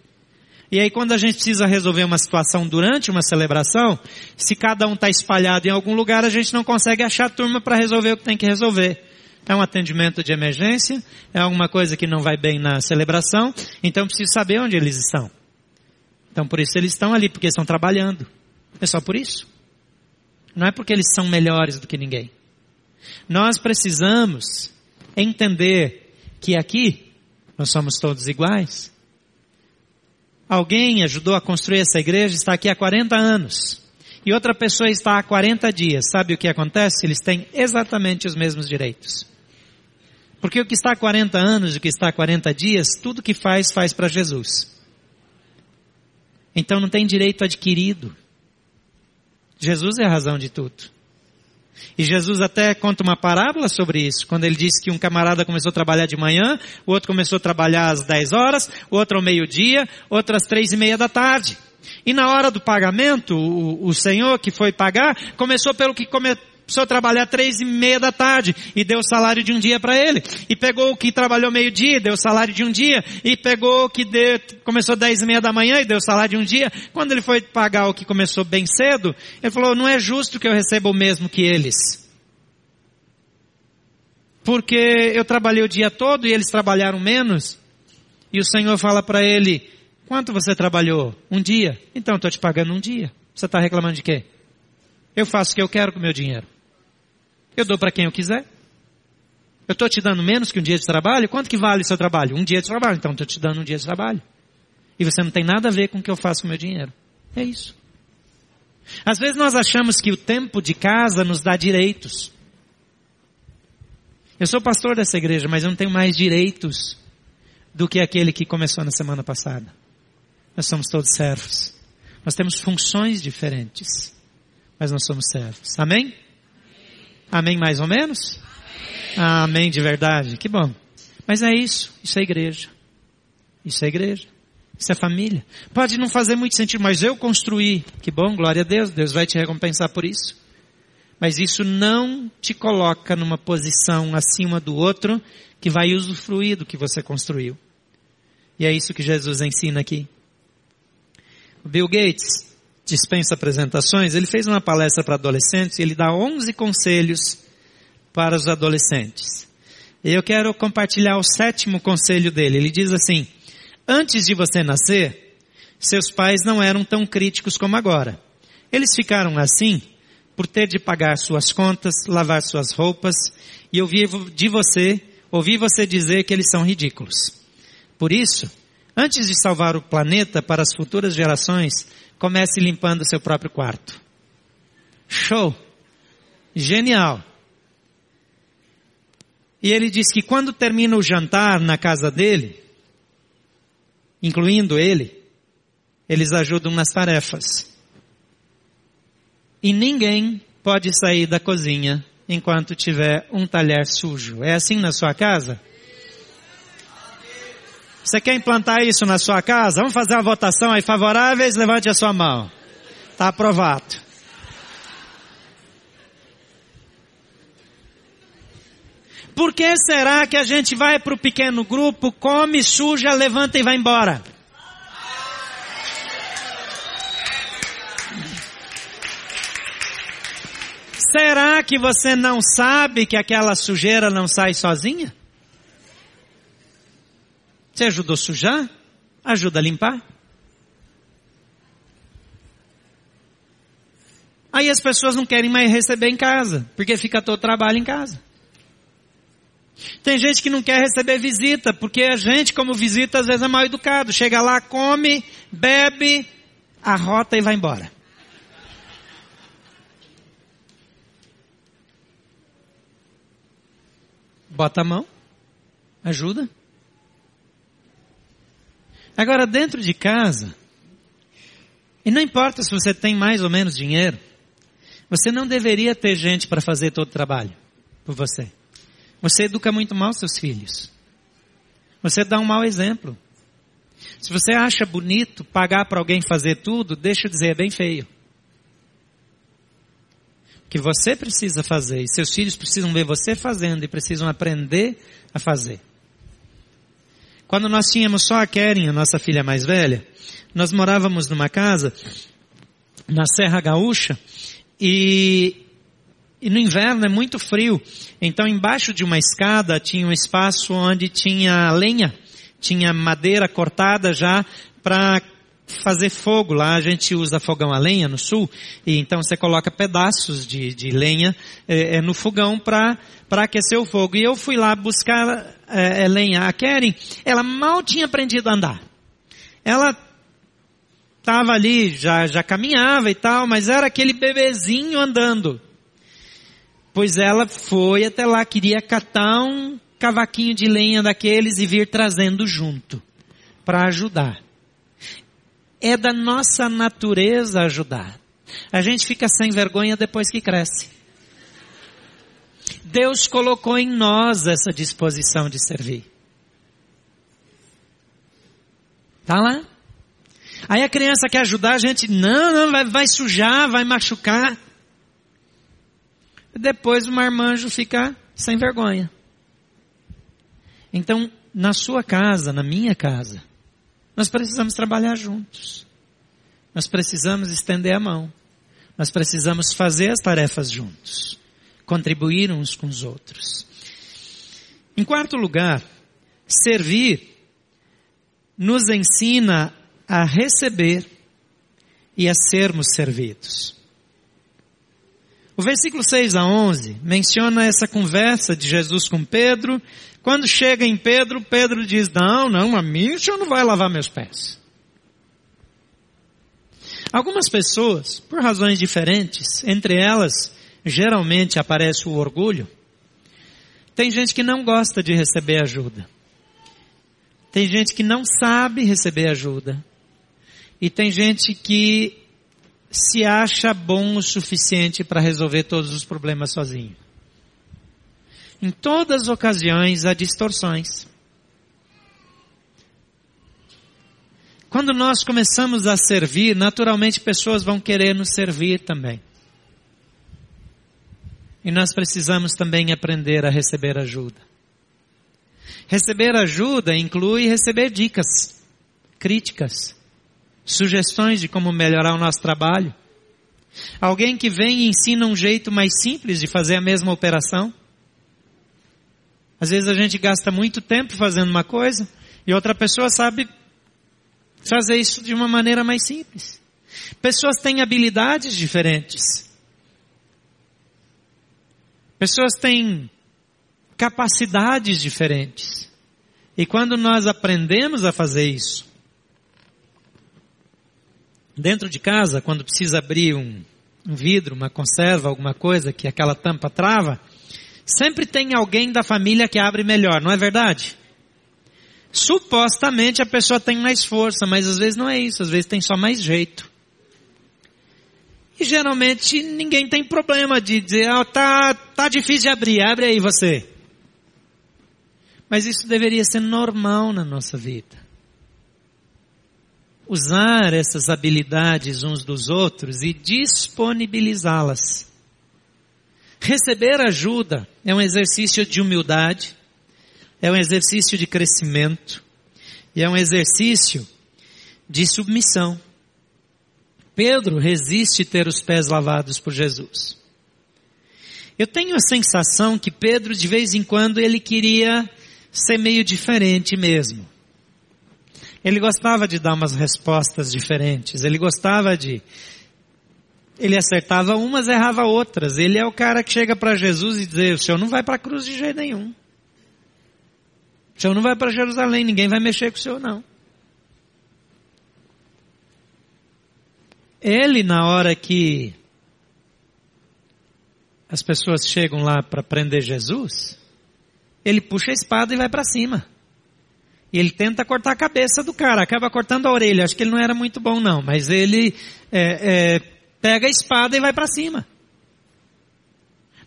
E aí quando a gente precisa resolver uma situação durante uma celebração, se cada um está espalhado em algum lugar, a gente não consegue achar turma para resolver o que tem que resolver. É um atendimento de emergência, é alguma coisa que não vai bem na celebração, então preciso saber onde eles estão. Então por isso eles estão ali, porque estão trabalhando. É só por isso. Não é porque eles são melhores do que ninguém. Nós precisamos entender que aqui nós somos todos iguais. Alguém ajudou a construir essa igreja, está aqui há 40 anos. E outra pessoa está há 40 dias. Sabe o que acontece? Eles têm exatamente os mesmos direitos. Porque o que está há 40 anos e o que está há 40 dias, tudo que faz, faz para Jesus. Então não tem direito adquirido. Jesus é a razão de tudo. E Jesus até conta uma parábola sobre isso, quando ele disse que um camarada começou a trabalhar de manhã, o outro começou a trabalhar às 10 horas, o outro ao meio-dia, outro às três e meia da tarde. E na hora do pagamento, o, o Senhor que foi pagar, começou pelo que come, precisou trabalhar três e meia da tarde e deu o salário de um dia para ele. E pegou o que trabalhou meio dia, deu o salário de um dia. E pegou o que deu, começou dez e meia da manhã e deu o salário de um dia. Quando ele foi pagar o que começou bem cedo, ele falou, não é justo que eu receba o mesmo que eles. Porque eu trabalhei o dia todo e eles trabalharam menos. E o Senhor fala para ele, quanto você trabalhou? Um dia. Então eu estou te pagando um dia. Você está reclamando de quê? Eu faço o que eu quero com o meu dinheiro. Eu dou para quem eu quiser. Eu estou te dando menos que um dia de trabalho? Quanto que vale o seu trabalho? Um dia de trabalho. Então estou te dando um dia de trabalho. E você não tem nada a ver com o que eu faço com o meu dinheiro. É isso. Às vezes nós achamos que o tempo de casa nos dá direitos. Eu sou pastor dessa igreja, mas eu não tenho mais direitos do que aquele que começou na semana passada. Nós somos todos servos. Nós temos funções diferentes, mas nós somos servos. Amém? Amém, mais ou menos? Amém. Amém de verdade. Que bom. Mas é isso. Isso é igreja. Isso é igreja. Isso é família. Pode não fazer muito sentido, mas eu construí. Que bom, glória a Deus. Deus vai te recompensar por isso. Mas isso não te coloca numa posição acima do outro que vai usufruir do que você construiu. E é isso que Jesus ensina aqui. Bill Gates dispensa apresentações, ele fez uma palestra para adolescentes e ele dá 11 conselhos para os adolescentes. E eu quero compartilhar o sétimo conselho dele. Ele diz assim: Antes de você nascer, seus pais não eram tão críticos como agora. Eles ficaram assim por ter de pagar suas contas, lavar suas roupas e ouvir de você, ouvir você dizer que eles são ridículos. Por isso, antes de salvar o planeta para as futuras gerações, comece limpando seu próprio quarto. Show! Genial! E ele diz que quando termina o jantar na casa dele, incluindo ele, eles ajudam nas tarefas. E ninguém pode sair da cozinha enquanto tiver um talher sujo. É assim na sua casa? Você quer implantar isso na sua casa? Vamos fazer uma votação aí favoráveis? Levante a sua mão. Está aprovado. Por que será que a gente vai para o pequeno grupo, come, suja, levanta e vai embora? Será que você não sabe que aquela sujeira não sai sozinha? Você ajudou a sujar? Ajuda a limpar. Aí as pessoas não querem mais receber em casa, porque fica todo trabalho em casa. Tem gente que não quer receber visita, porque a gente, como visita, às vezes é mal educado. Chega lá, come, bebe, arrota e vai embora. Bota a mão, ajuda. Agora, dentro de casa, e não importa se você tem mais ou menos dinheiro, você não deveria ter gente para fazer todo o trabalho por você. Você educa muito mal seus filhos. Você dá um mau exemplo. Se você acha bonito pagar para alguém fazer tudo, deixa eu dizer, é bem feio. O que você precisa fazer e seus filhos precisam ver você fazendo e precisam aprender a fazer. Quando nós tínhamos só a Karen, a nossa filha mais velha, nós morávamos numa casa na Serra Gaúcha e e no inverno é muito frio. Então embaixo de uma escada tinha um espaço onde tinha lenha, tinha madeira cortada já para fazer fogo. Lá a gente usa fogão a lenha no sul, e então você coloca pedaços de, de lenha é, é, no fogão para aquecer o fogo. E eu fui lá buscar é, lenha. A Karen, ela mal tinha aprendido a andar. Ela estava ali, já, já caminhava e tal, mas era aquele bebezinho andando. Pois ela foi até lá, queria catar um cavaquinho de lenha daqueles e vir trazendo junto para ajudar. É da nossa natureza ajudar. A gente fica sem vergonha depois que cresce. Deus colocou em nós essa disposição de servir. Tá lá? Aí a criança quer ajudar a gente, não, não, vai, vai sujar, vai machucar depois o marmanjo fica sem vergonha. Então, na sua casa, na minha casa, nós precisamos trabalhar juntos. Nós precisamos estender a mão. Nós precisamos fazer as tarefas juntos. Contribuir uns com os outros. Em quarto lugar, servir nos ensina a receber e a sermos servidos. O versículo 6 a 11 menciona essa conversa de Jesus com Pedro. Quando chega em Pedro, Pedro diz, não, não, a mim o senhor não vai lavar meus pés. Algumas pessoas, por razões diferentes, entre elas, geralmente aparece o orgulho. Tem gente que não gosta de receber ajuda. Tem gente que não sabe receber ajuda. E tem gente que se acha bom o suficiente para resolver todos os problemas sozinho. Em todas as ocasiões há distorções. Quando nós começamos a servir, naturalmente pessoas vão querer nos servir também. E nós precisamos também aprender a receber ajuda. Receber ajuda inclui receber dicas, críticas, sugestões de como melhorar o nosso trabalho. Alguém que vem e ensina um jeito mais simples de fazer a mesma operação. Às vezes a gente gasta muito tempo fazendo uma coisa e outra pessoa sabe fazer isso de uma maneira mais simples. Pessoas têm habilidades diferentes. Pessoas têm capacidades diferentes. E quando nós aprendemos a fazer isso, dentro de casa, quando precisa abrir um, um vidro, uma conserva, alguma coisa que aquela tampa trava, sempre tem alguém da família que abre melhor, não é verdade? Supostamente a pessoa tem mais força, mas às vezes não é isso, às vezes tem só mais jeito. E geralmente ninguém tem problema de dizer, ah, tá, tá difícil de abrir, abre aí você. Mas isso deveria ser normal na nossa vida. Usar essas habilidades uns dos outros e disponibilizá-las. Receber ajuda é um exercício de humildade, é um exercício de crescimento e é um exercício de submissão. Pedro resiste ter os pés lavados por Jesus. Eu tenho a sensação que Pedro, de vez em quando, ele queria ser meio diferente mesmo. Ele gostava de dar umas respostas diferentes. Ele gostava de. Ele acertava umas, errava outras. Ele é o cara que chega para Jesus e diz: O senhor não vai para a cruz de jeito nenhum. O senhor não vai para Jerusalém, ninguém vai mexer com o senhor não. Ele, na hora que as pessoas chegam lá para prender Jesus, ele puxa a espada e vai para cima. E ele tenta cortar a cabeça do cara, acaba cortando a orelha. Acho que ele não era muito bom não, mas ele é, é, pega a espada e vai para cima.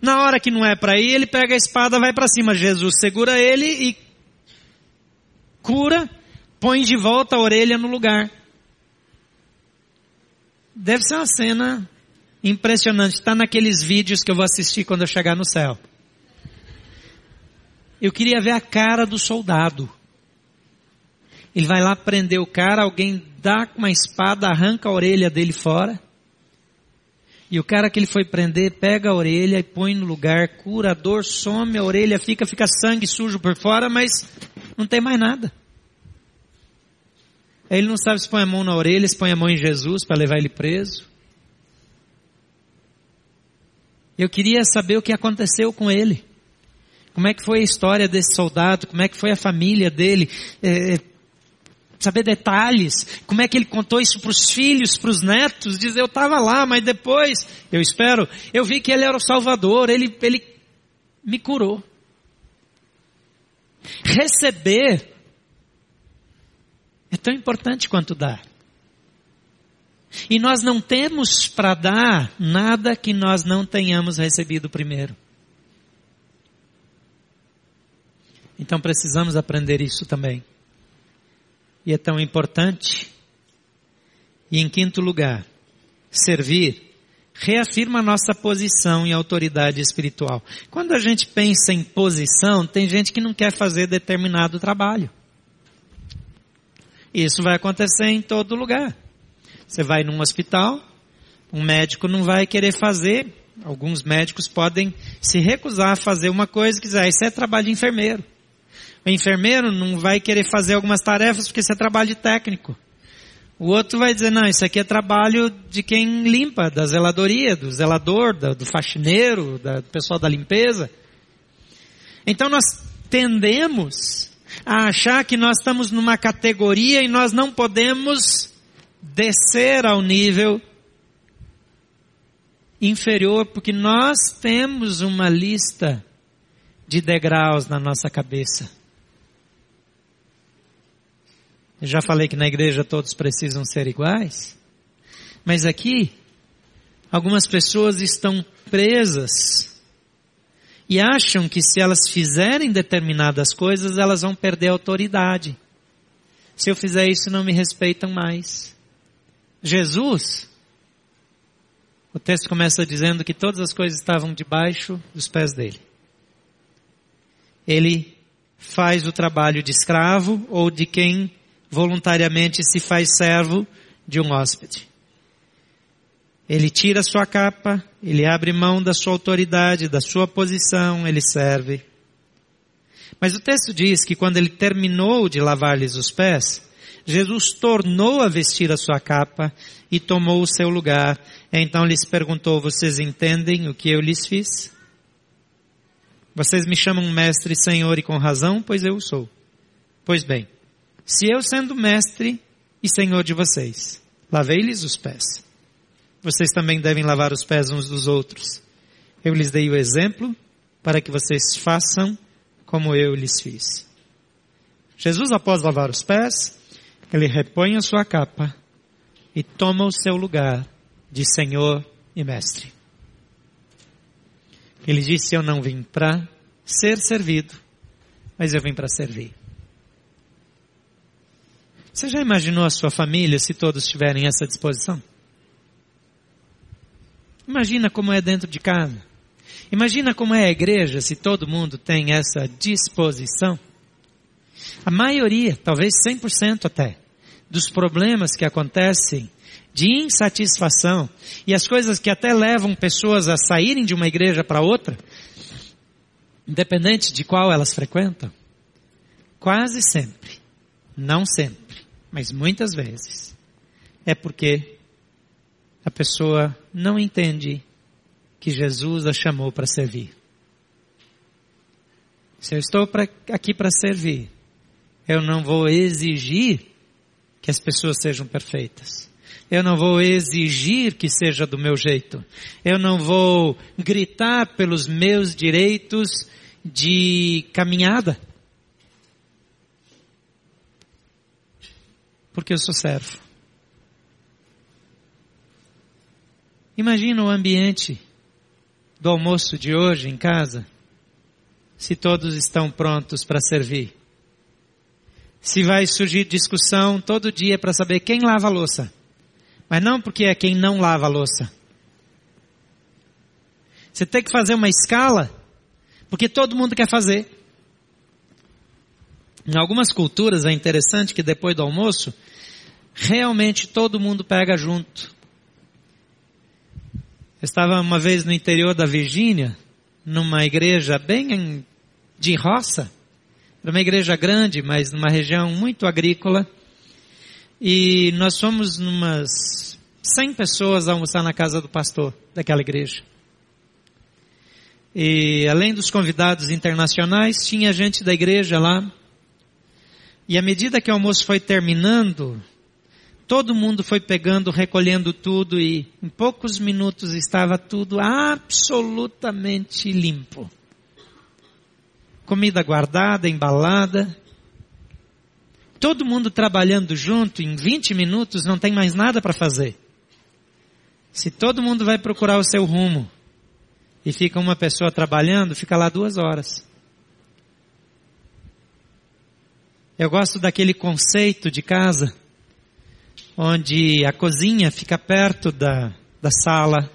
Na hora que não é para ir, ele pega a espada, vai para cima. Jesus segura ele e cura, põe de volta a orelha no lugar. Deve ser uma cena impressionante. Está naqueles vídeos que eu vou assistir quando eu chegar no céu. Eu queria ver a cara do soldado. Ele vai lá prender o cara, alguém dá uma espada, arranca a orelha dele fora. E o cara que ele foi prender pega a orelha e põe no lugar, cura a dor, some a orelha, fica, fica sangue sujo por fora, mas não tem mais nada. Ele não sabe se põe a mão na orelha, se põe a mão em Jesus para levar ele preso. Eu queria saber o que aconteceu com ele. Como é que foi a história desse soldado? Como é que foi a família dele? É, saber detalhes. Como é que ele contou isso para os filhos, para os netos? Dizer, eu estava lá, mas depois, eu espero, eu vi que ele era o Salvador. Ele, ele me curou. Receber é tão importante quanto dar. E nós não temos para dar nada que nós não tenhamos recebido primeiro. Então precisamos aprender isso também. E é tão importante. E em quinto lugar, servir reafirma a nossa posição e autoridade espiritual. Quando a gente pensa em posição, tem gente que não quer fazer determinado trabalho. Isso vai acontecer em todo lugar. Você vai num hospital, um médico não vai querer fazer, alguns médicos podem se recusar a fazer uma coisa que dizer, ah, isso é trabalho de enfermeiro. O enfermeiro não vai querer fazer algumas tarefas porque isso é trabalho de técnico. O outro vai dizer, não, isso aqui é trabalho de quem limpa, da zeladoria, do zelador, do faxineiro, do pessoal da limpeza. Então nós tendemos a achar que nós estamos numa categoria e nós não podemos descer ao nível inferior, porque nós temos uma lista de degraus na nossa cabeça. Já falei que na igreja todos precisam ser iguais, mas aqui algumas pessoas estão presas e acham que se elas fizerem determinadas coisas, elas vão perder autoridade. Se eu fizer isso, não me respeitam mais. Jesus, o texto começa dizendo que todas as coisas estavam debaixo dos pés dele. Ele faz o trabalho de escravo ou de quem voluntariamente se faz servo de um hóspede. Ele tira sua capa, ele abre mão da sua autoridade, da sua posição, ele serve. Mas o texto diz que quando ele terminou de lavar-lhes os pés, Jesus tornou a vestir a sua capa e tomou o seu lugar. Então lhes perguntou, vocês entendem o que eu lhes fiz? Vocês me chamam mestre senhor e com razão, pois eu sou. Pois bem, se eu sendo mestre e senhor de vocês, lavei-lhes os pés, vocês também devem lavar os pés uns dos outros. Eu lhes dei o exemplo para que vocês façam como eu lhes fiz. Jesus, após lavar os pés, ele repõe a sua capa e toma o seu lugar de Senhor e Mestre. Ele disse: Eu não vim para ser servido, mas eu vim para servir. Você já imaginou a sua família se todos tiverem essa disposição? Imagina como é dentro de casa. Imagina como é a igreja se todo mundo tem essa disposição. A maioria, talvez 100% até, dos problemas que acontecem de insatisfação e as coisas que até levam pessoas a saírem de uma igreja para outra, independente de qual elas frequentam, quase sempre, não sempre, mas muitas vezes, é porque a pessoa não entende que Jesus a chamou para servir. Se eu estou pra, aqui para servir, eu não vou exigir que as pessoas sejam perfeitas. Eu não vou exigir que seja do meu jeito. Eu não vou gritar pelos meus direitos de caminhada. Porque eu sou servo. Imagina o ambiente do almoço de hoje em casa, se todos estão prontos para servir. Se vai surgir discussão todo dia para saber quem lava a louça. Mas não porque é quem não lava a louça. Você tem que fazer uma escala, porque todo mundo quer fazer. Em algumas culturas é interessante que depois do almoço, realmente todo mundo pega junto. Eu estava uma vez no interior da Virgínia, numa igreja bem de roça. Era uma igreja grande, mas numa região muito agrícola. E nós fomos umas 100 pessoas almoçar na casa do pastor daquela igreja. E além dos convidados internacionais, tinha gente da igreja lá. E à medida que o almoço foi terminando, Todo mundo foi pegando, recolhendo tudo e em poucos minutos estava tudo absolutamente limpo. Comida guardada, embalada. Todo mundo trabalhando junto, em 20 minutos não tem mais nada para fazer. Se todo mundo vai procurar o seu rumo e fica uma pessoa trabalhando, fica lá duas horas. Eu gosto daquele conceito de casa onde a cozinha fica perto da, da sala,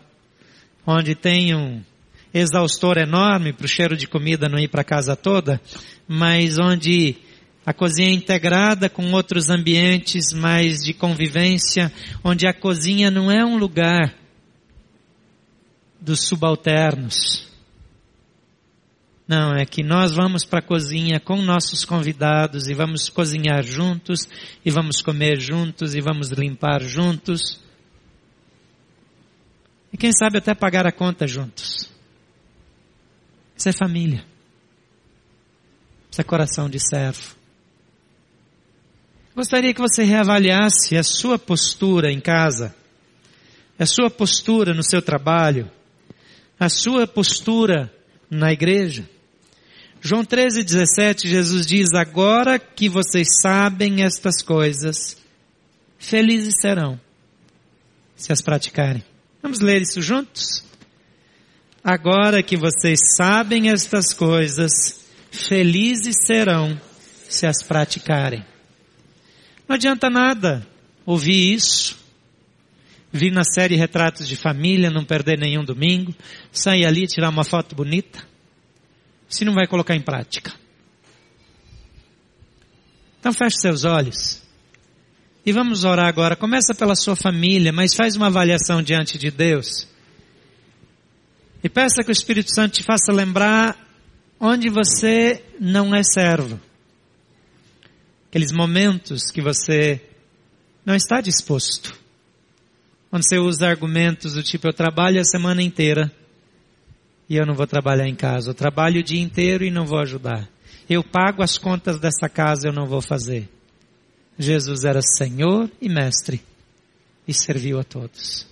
onde tem um exaustor enorme para o cheiro de comida não ir para casa toda, mas onde a cozinha é integrada com outros ambientes mais de convivência, onde a cozinha não é um lugar dos subalternos, não, é que nós vamos para a cozinha com nossos convidados e vamos cozinhar juntos, e vamos comer juntos, e vamos limpar juntos. E quem sabe até pagar a conta juntos. Isso é família. Isso é coração de servo. Gostaria que você reavaliasse a sua postura em casa, a sua postura no seu trabalho, a sua postura na igreja. João 13, 17, Jesus diz, agora que vocês sabem estas coisas, felizes serão se as praticarem. Vamos ler isso juntos? Agora que vocês sabem estas coisas, felizes serão se as praticarem. Não adianta nada ouvir isso, vir na série Retratos de Família, não perder nenhum domingo, sair ali tirar uma foto bonita, se não vai colocar em prática. Então feche seus olhos. E vamos orar agora. Começa pela sua família, mas faz uma avaliação diante de Deus. E peça que o Espírito Santo te faça lembrar onde você não é servo. Aqueles momentos que você não está disposto. Onde você usa argumentos do tipo, eu trabalho a semana inteira e eu não vou trabalhar em casa. Eu trabalho o dia inteiro e não vou ajudar. Eu pago as contas dessa casa eu não vou fazer. Jesus era Senhor e Mestre e serviu a todos.